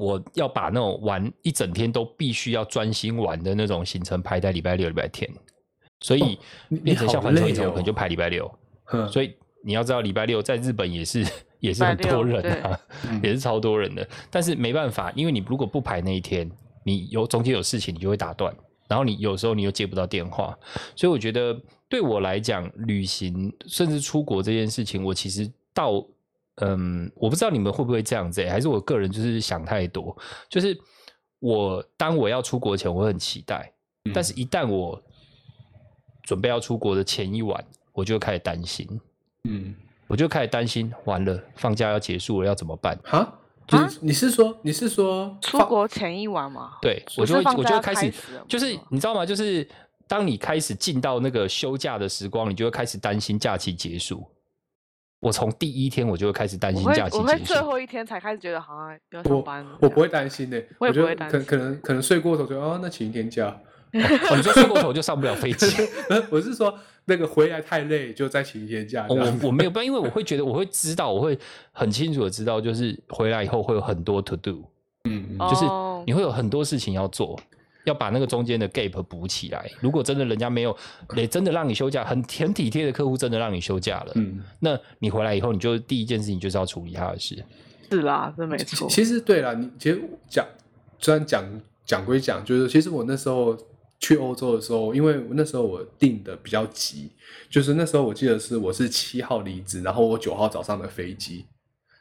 我要把那种玩一整天都必须要专心玩的那种行程排在礼拜六、礼拜天，所以变成像环球影城，我可能就排礼拜六。所以你要知道，礼拜六在日本也是 也是很多人啊，也是超多人的。但是没办法，因为你如果不排那一天，你有中间有事情，你就会打断，然后你有时候你又接不到电话。所以我觉得对我来讲，旅行甚至出国这件事情，我其实到。嗯，我不知道你们会不会这样子，还是我个人就是想太多。就是我当我要出国前，我很期待，但是一旦我准备要出国的前一晚，我就开始担心。嗯，我就开始担心，完了，放假要结束了，要怎么办？哈，就是你是说你是说出国前一晚吗？对，我就会我就会开始，就是你知道吗？就是当你开始进到那个休假的时光，你就会开始担心假期结束。我从第一天我就会开始担心假期我会最后一天才开始觉得好像要上班。我不会担心的，我也不会担心。可可能可能睡过头就哦，那请一天假。你说睡过头就上不了飞机？我是说那个回来太累，就再请一天假。我我没有办，因为我会觉得我会知道，我会很清楚的知道，就是回来以后会有很多 to do，嗯，就是你会有很多事情要做。要把那个中间的 gap 补起来。如果真的人家没有，也真的让你休假，很很体贴的客户真的让你休假了，嗯，那你回来以后，你就第一件事情就是要处理他的事。是啦，这没错。其实对啦，你其实讲虽然讲讲归讲，就是其实我那时候去欧洲的时候，因为那时候我订的比较急，就是那时候我记得是我是七号离职，然后我九号早上的飞机，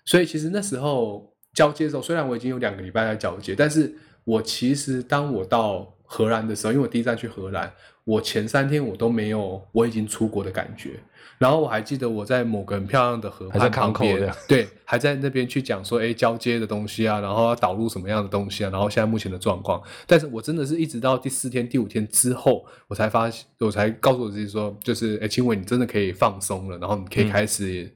所以其实那时候交接的时候，虽然我已经有两个礼拜在交接，但是。我其实当我到荷兰的时候，因为我第一站去荷兰，我前三天我都没有我已经出国的感觉。然后我还记得我在某个很漂亮的河畔旁边，对，还在那边去讲说，哎，交接的东西啊，然后要导入什么样的东西啊，然后现在目前的状况。但是我真的是一直到第四天、第五天之后，我才发现，我才告诉我自己说，就是，哎，青伟，你真的可以放松了，然后你可以嗯开始。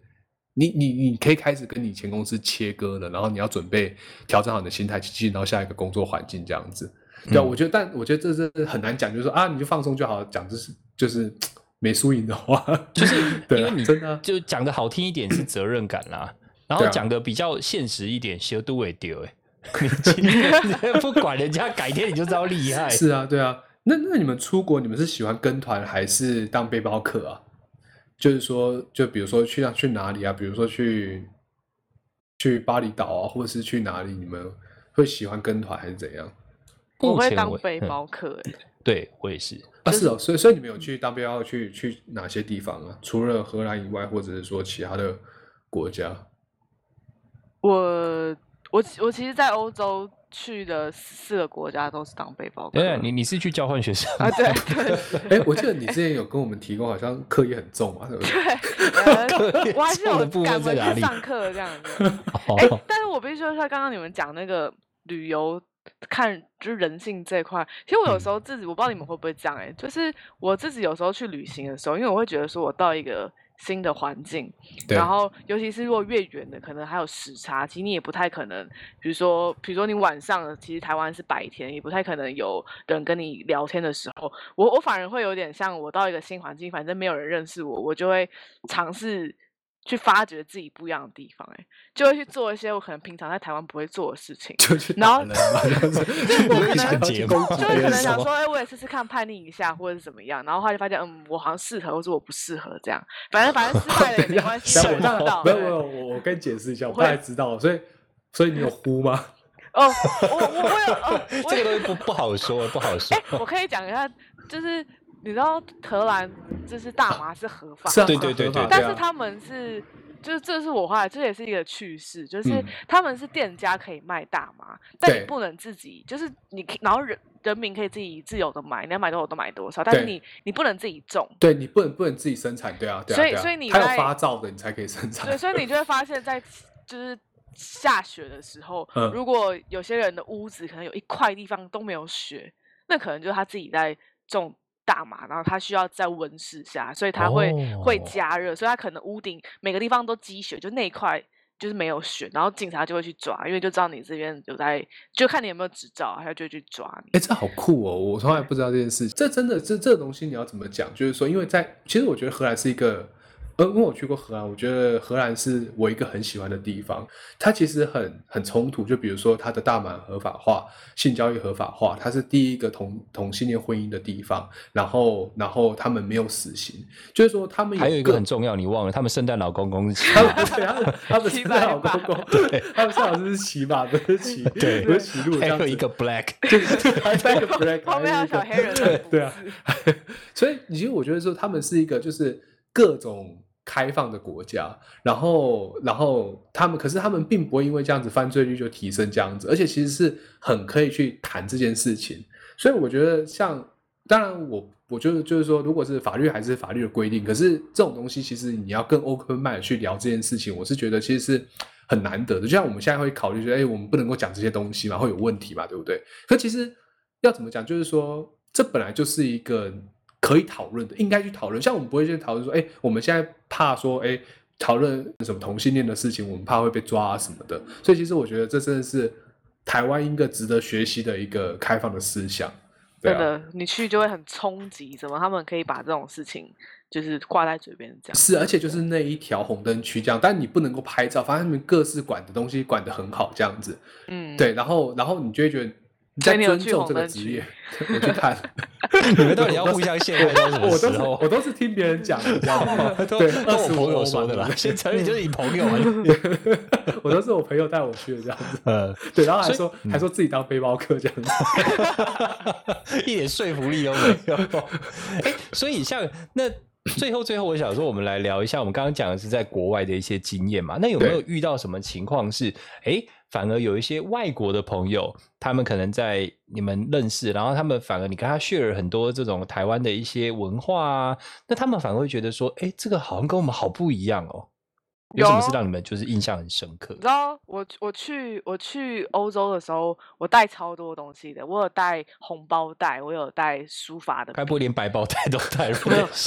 你你你可以开始跟你前公司切割了，然后你要准备调整好你的心态，去进到下一个工作环境这样子。对啊，嗯我觉得，但我觉得这是很难讲，就是说啊，你就放松就好，讲就是就 是没输赢的话，就是 因为你真的啊就讲的好听一点是责任感啦，然后讲的比较现实一点，修都会丢哎。你今天 不管人家，改天你就知道厉害。是啊，对啊。那那你们出国，你们是喜欢跟团还是当背包客啊？就是说，就比如说去去哪里啊？比如说去去巴厘岛啊，或者是去哪里？你们会喜欢跟团还是怎样？我会当背嗯包客、欸，对我也是。啊，是哦，所以所以你们有去当背包客去去哪些地方啊？除了荷兰以外，或者是说其他的国家？我我我其实，在欧洲去的四个国家都是当背包客。对啊，你你是去交换学生啊，对 对 哎，我记得你之前有跟我们提供，好像课业很重嘛，对不对？对，呃我还是有赶回在哪里去上课这样子。哎、哦，但是我必须说一下，刚刚你们讲那个旅游看就是人性这一块，其实我有时候自己，我不知道你们会不会这样、哎，就是我自己有时候去旅行的时候，因为我会觉得说我到一个新的环境，然后尤其是如果越远的，可能还有时差，其实你也不太可能，比如说，比如说你晚上，其实台湾是白天，也不太可能有人跟你聊天的时候，我我反而会有点像我到一个新环境，反正没有人认识我，我就会尝试去发掘自己不一样的地方、哎，就会去做一些我可能平常在台湾不会做的事情。就去然后。我可能就会可能想说，哎、我也试试看叛逆一下，或者是怎么样，然后后来就发现，嗯，我好像适合，或者我不适合这样。反正反正失败了也没关系，等一下我我知道。没有没有，我我跟你解释一下，我大概知道，所以所以你有呼吗？哦，我我我有哦，我 这个有东西不不好说，不好说哎、。我可以讲一下，就是你知道荷兰就是大麻是合法的，是啊，对对对对啊但是他们是。就是这是我画的，这也是一个趣事，就是嗯他们是店家可以卖大麻，但你不能自己，就是你可，然后人人民可以自己自由的买，你要买多少都买多少，但是你你不能自己种，对你不能不能自己生产，对啊，对啊，所以啊所以你还有发酵的，你才可以生产。对，所以你就会发现在，就是下雪的时候，嗯如果有些人的屋子可能有一块地方都没有雪，那可能就是他自己在种大麻，然后它需要在温室下，所以它会、会哦加热，所以它可能屋顶每个地方都积雪，就那一块。就是没有雪，然后警察就会去抓，因为就知道你这边有在，就看你有没有执照，他就会去抓你。哎，这好酷哦！我从来不知道这件事情。这真的，这这个东西你要怎么讲？就是说，因为在其实我觉得荷兰是一个，呃，因为我去过荷兰，我觉得荷兰是我一个很喜欢的地方。它其实很很冲突，就比如说它的大麻合法化、性交易合法化，它是第一个同同性恋婚姻的地方。然后，然后他们没有死刑，就是说他们还有一个很重要，你忘了，他们圣诞老公公是骑他们对他们 他们骑是在老公公，他们最好是骑马，不是骑，对不是骑路这样子。还有一个 black，对对对，还有一个 black，旁边还有小黑人的对啊 所以其实我觉得说他们是一个就是各种开放的国家，然后然后他们可是他们并不会因为这样子犯罪率就提升这样子，而且其实是很可以去谈这件事情。所以我觉得像当然我我觉得就是说，如果是法律还是法律的规定，可是这种东西其实你要更 open mind 去聊这件事情，我是觉得其实是很难得的。就像我们现在会考虑说，哎，我们不能够讲这些东西嘛，会有问题嘛，对不对？可其实要怎么讲，就是说这本来就是一个可以讨论的，应该去讨论。像我们不会去讨论说，哎，我们现在怕说，哎，讨论什么同性恋的事情，我们怕会被抓啊什么的。所以其实我觉得这真的是台湾一个值得学习的一个开放的思想。对啊，真的，你去就会很冲击，怎么他们可以把这种事情就是挂在嘴边这样？是，而且就是那一条红灯区这样，但你不能够拍照，反正他们各式管的东西管得很好，这样子。嗯，对，然后然后你就会觉得你在你有去尊重这个职业。我去看，你们到底要互相陷害到什么我都是时候？我都是听别人讲的，你知道吗？都对，都我25朋友欧说的啦，对先承认就是你朋友啊。我都是我朋友带我去的这样子。呃，对，然后还说还说自己当背包客这样子。一点说服力都没有。哎、所以像那最 后最后，我想说，我们来聊一下，我们刚刚讲的是在国外的一些经验嘛？那有没有遇到什么情况是，哎，反而有一些外国的朋友，他们可能在你们认识，然后他们反而你跟他 share 很多这种台湾的一些文化啊，那他们反而会觉得说，哎，这个好像跟我们好不一样哦。有什么是让你们就是印象很深刻？你知道我我去我去欧洲的时候，我带超多东西的。我有带红包袋，我有带书法的。该不会连白包袋都带？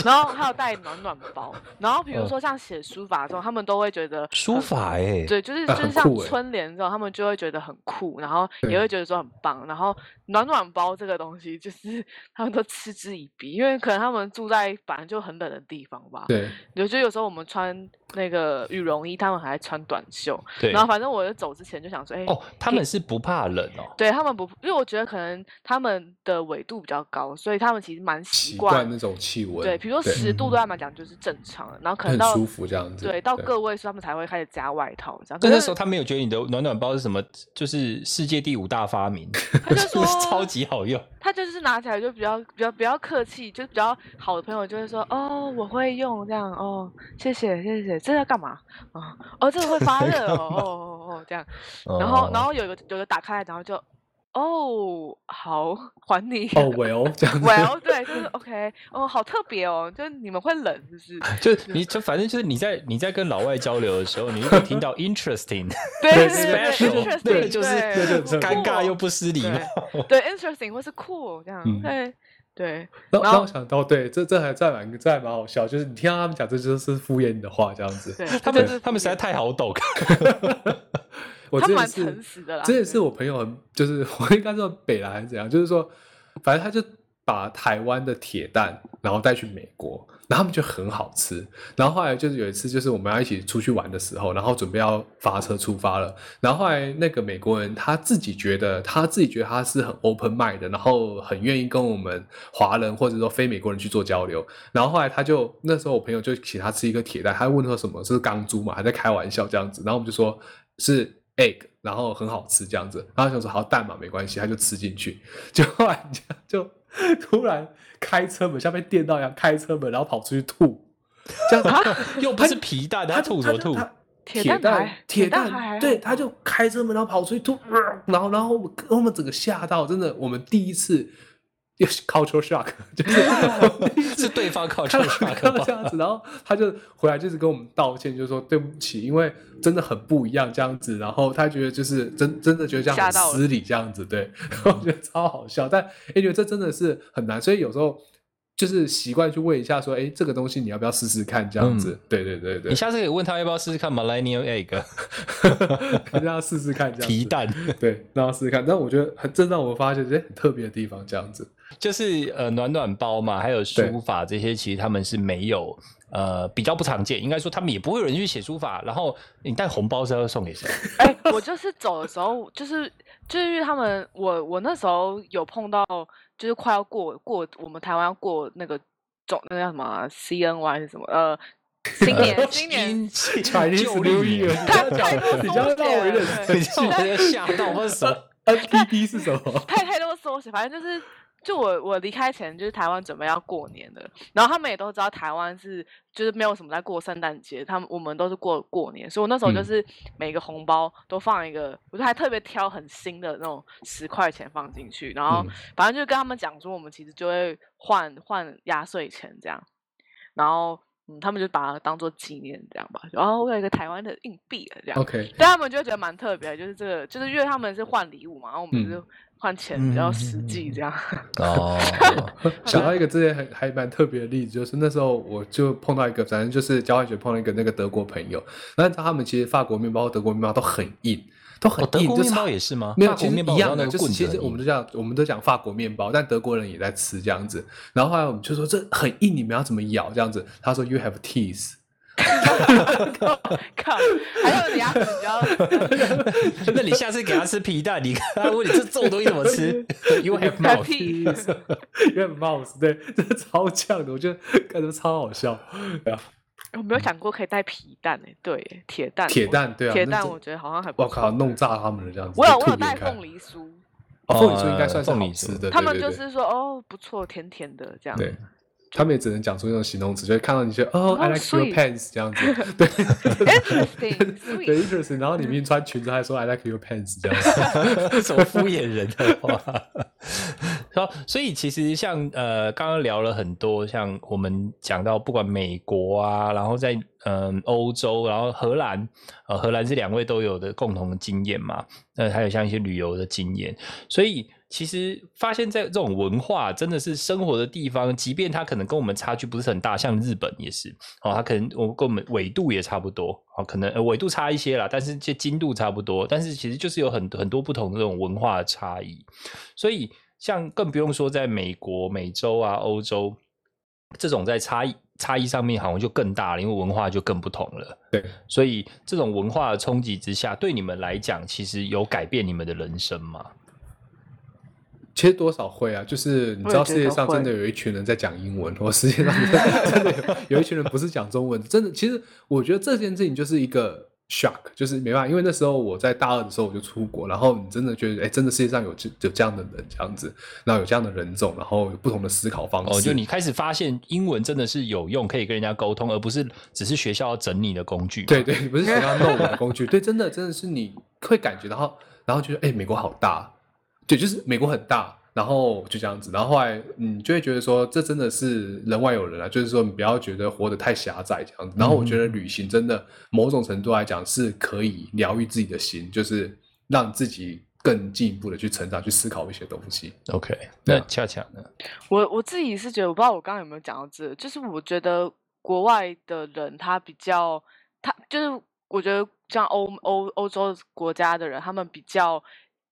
然后还有带暖暖包。然后比如说像写书法这种，他们都会觉得书法哎，对，就是就是像春联这种，他们就会觉得很酷，然后也会觉得说很棒。然后暖暖包这个东西，就是 他们都嗤之以鼻，因为可能他们住在反正就很冷的地方吧。对，有就有时候我们穿那个。羽绒衣，他们还穿短袖。对，然后反正我走之前就想说，哎，哦，他们是不怕冷哦。对他们不，因为我觉得可能他们的纬度比较高，所以他们其实蛮习惯那种气温。对，比如说十度对他们讲就是正常的，然后可能到舒服这样子。对，到个位数他们才会开始加外套这样。那时候他没有觉得你的暖暖包是什么，就是世界第五大发明，他就 说超级好用。他就是拿起来就比较比较比较客气，就比较好的朋友就会说，哦，我会用这样，哦，谢谢谢谢，这要干嘛啊？哦，这个会发 热哦哦哦哦，这样，然后然后有个有个打开，然后就哦，好还你哦，Well 这样，Well 对，就是 OK，哦，好特别哦，就是你们会冷是不是？就是你就反正就是你在你在跟老外交流的时候，你会听到 interesting，对，special，对，就是尴尬又不失礼貌，对，interesting 或是 cool 这样，对。对，然后我想到，对，这这还再蛮这还蛮好笑，就是你听到他们讲，这就是敷衍你的话，这样子。对，他们他们实在太好懂。我真的是，真的是我朋友，就是我应该说北来还是怎样，就是说，反正他就。把台湾的铁蛋，然后带去美国，然后他们就很好吃。然后后来就是有一次，就是我们要一起出去玩的时候，然后准备要发车出发了。然后后来那个美国人他自己觉得，他自己觉得他是很 open mind 的，然后很愿意跟我们华人或者说非美国人去做交流。然后后来他就那时候我朋友就请他吃一个铁蛋，他问说什么是钢珠嘛，还在开玩笑这样子。然后我们就说是 egg，然后很好吃这样子。然后想说好蛋嘛，没关系，他就吃进去。就后来就。突然开车门，像被电到一样开车门，然后跑出去吐，这样子 又不是皮蛋，他吐什么吐？铁蛋，铁蛋，对，他就开车门，然后跑出去吐，然后，然后我我们整个吓到，真的，我们第一次。又是 cultural shock，就是 是对方 cultural shock 这样子，然后他就回来就是跟我们道歉，就说对不起，因为真的很不一样这样子，然后他觉得就是真真的觉得这样很失礼这样子，对，然后觉得超好笑，但哎，觉得这真的是很难，所以有时候就是习惯去问一下，说哎，这个东西你要不要试试看这样子，对对对对，你下次可以问他要不要试试看 Millennial Egg，让他试试看这样皮蛋，对，让他试试看，但我觉得很真让我发现哎很特别的地方这样子。就是呃暖暖包嘛，还有书法这些，其实他们是没有呃比较不常见，应该说他们也不会有人去写书法。然后你带红包是要送给谁？哎，我就是走的时候，就是就是他们，我我那时候有碰到，就是快要过过我们台湾要过那个总那叫什么 CNY 是什么呃新年新年旧历，太太多比较让我有点比较吓到，或者什么 NPP 是什么？太太多缩写，反正就是。就我我离开前，就是台湾准备要过年的，然后他们也都知道台湾是就是没有什么在过圣诞节，他们我们都是过过年，所以我那时候就是每个红包都放一个，我就还特别挑很新的那种十块钱放进去，然后反正就跟他们讲说，我们其实就会换换压岁钱这样，然后嗯，他们就把它当做纪念这样吧，然后我有一个台湾的硬币这样，OK，但他们就觉得蛮特别，就是这个就是因为他们是换礼物嘛，然后我们是。换钱比较实际，这样。哦，想到一个之前还还蛮特别的例子，就是那时候我就碰到一个，反正就是交换学碰到一个那个德国朋友，然后他们其实法国面包和德国面包都很硬，都很硬。德国面包也是吗？没有，其实一样的，就是其实我们都讲，我们都讲法国面包，但德国人也在吃这样子。然后后来我们就说这很硬，你们要怎么咬这样子？他说 You have teeth。靠！还有牙齿比较……那你下次给他吃皮蛋，你看他问你这种东西怎么吃？You have mouth, you have mouth，对，这超呛的，我觉得感觉超好笑。对啊，我没有想过可以带皮蛋诶，对，铁蛋，铁蛋，对啊，铁蛋，我觉得好像还……我靠，弄炸他们了这样子。我有，我有带凤梨酥，凤梨酥应该算是好吃的。他们就是说，哦，不错，甜甜的这样。对。他们也只能讲出那种形容词，就会看到你觉得哦，I like your pants 这样子，对 Interesting, 对。，interesting。然后你明明穿裙子还说 I like your pants 这样子，什么敷衍人的话。然后，所以其实像呃，刚刚聊了很多，像我们讲到不管美国啊，然后在嗯欧洲，然后荷兰，呃，荷兰这两位都有的共同的经验嘛。那还有像一些旅游的经验，所以其实发现，在这种文化真的是生活的地方，即便它可能跟我们差距不是很大，像日本也是哦，它可能我跟我们纬度也差不多哦，可能呃纬度差一些啦，但是这经度差不多，但是其实就是有很很多不同的这种文化的差异，所以像更不用说在美国、美洲啊、欧洲这种在差异差异上面好像就更大了，因为文化就更不同了。对，所以这种文化的冲击之下，对你们来讲，其实有改变你们的人生吗？其实多少会啊，就是你知道世界上真的有一群人在讲英文，或 世界上真的 有有一群人不是讲中文，真的。其实我觉得这件事情就是一个 shock，就是没办法，因为那时候我在大二的时候我就出国，然后你真的觉得，哎，真的世界上有这有这样的人这样子，然后有这样的人种，然后有不同的思考方式。哦，就你开始发现英文真的是有用，可以跟人家沟通，而不是只是学校要整你的工具。对对，不是学校弄我的工具，对，真的真的是你会感觉到，然后觉得哎、美国好大，对，就是美国很大，然后就这样子，然后后来你就会觉得说，这真的是人外有人啊，就是说你不要觉得活得太狭窄这样子。然后我觉得旅行真的某种程度来讲是可以疗愈自己的心，就是让自己更进一步的去成长，去思考一些东西。OK，那恰恰呢？我我自己是觉得，我不知道我刚刚有没有讲到这个，就是我觉得国外的人他比较，他就是我觉得像欧欧欧洲国家的人，他们比较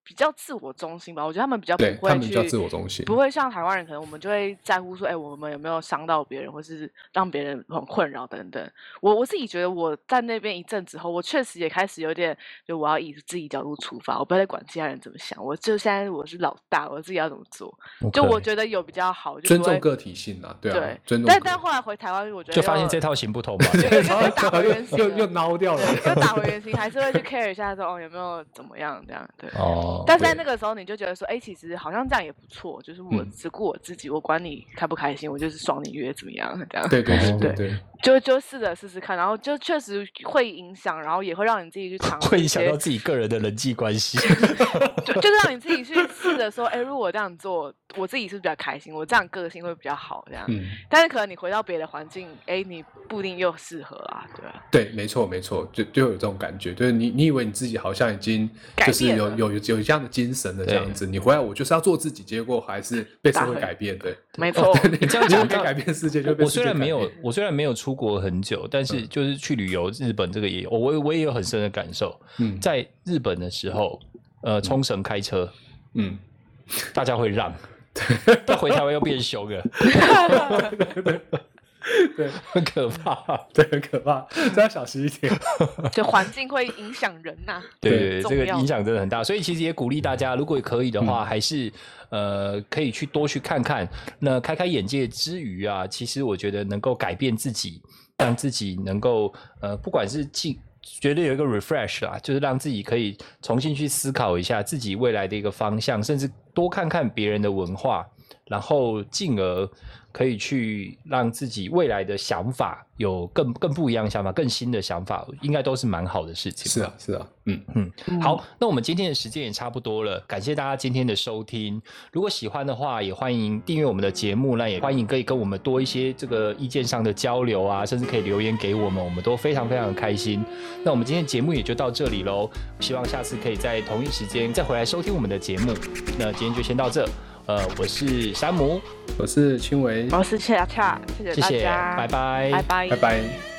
比较自我中心吧。我觉得他们比较不会去们比较自我中心不会像台湾人，可能我们就会在乎说，哎，我们有没有伤到别人，或是让别人很困扰等等。我我自己觉得我在那边一阵子后，我确实也开始有点，就我要以自己角度出发，我不要再管其他人怎么想，我就现在我是老大，我自己要怎么做。就我觉得有比较好，就尊重个体性啊，对啊，对，尊重但但后来回台湾，我觉得就发现这套行不通嘛。对然后又打回原形又又又挠掉了。又打回原形，还是会去 care 一下说哦有没有怎么样这样对。哦，但是在那个时候，你就觉得说，哎，其实好像这样也不错，就是我嗯只顾我自己，我管你开不开心，我就是爽你约怎么样这样。对对对对就就试着试试看，然后就确实会影响，然后也会让你自己去尝试会影响到自己个人的人际关系。就就是让你自己去试着说，哎，如果我这样做，我自己是比较开心，我这样个性会比较好这样。嗯。但是可能你回到别的环境，哎，你不一定又适合啊，对吧？对，没错，没错，就就有这种感觉，就是你你以为你自己好像已经改就是有有有有这样的精神的这样子，你回来我就是要做自己，结果还是被社会改变，对，没错，你这样讲到可以改变世界，就被我虽然没有，我虽然没有出国很久，但是就是去旅游日本这个也有，我我也有很深的感受。嗯在日本的时候，呃，冲绳开车，嗯，大家会让，但回台湾又变凶了，对很可怕。对，很可怕，这要小心一点。就环境会影响人呐、对对对，对这个影响真的很大，所以其实也鼓励大家，如果可以的话，还是呃可以去多去看看，那开开眼界之余啊，其实我觉得能够改变自己，让自己能够呃，不管是进。觉得有一个 refresh 啦，就是让自己可以重新去思考一下自己未来的一个方向，甚至多看看别人的文化，然后进而可以去让自己未来的想法有更更不一样的想法，更新的想法，应该都是蛮好的事情。是啊，是啊，嗯，嗯好，那我们今天的时间也差不多了，感谢大家今天的收听。如果喜欢的话，也欢迎订阅我们的节目，那也欢迎可以跟我们多一些这个意见上的交流啊，甚至可以留言给我们，我们都非常非常的开心。那我们今天节目也就到这里喽，希望下次可以在同一时间再回来收听我们的节目。那今天就先到这，呃，我是山姆，我是青维，我是恰恰，谢谢谢谢，大家，拜拜，拜拜，拜拜。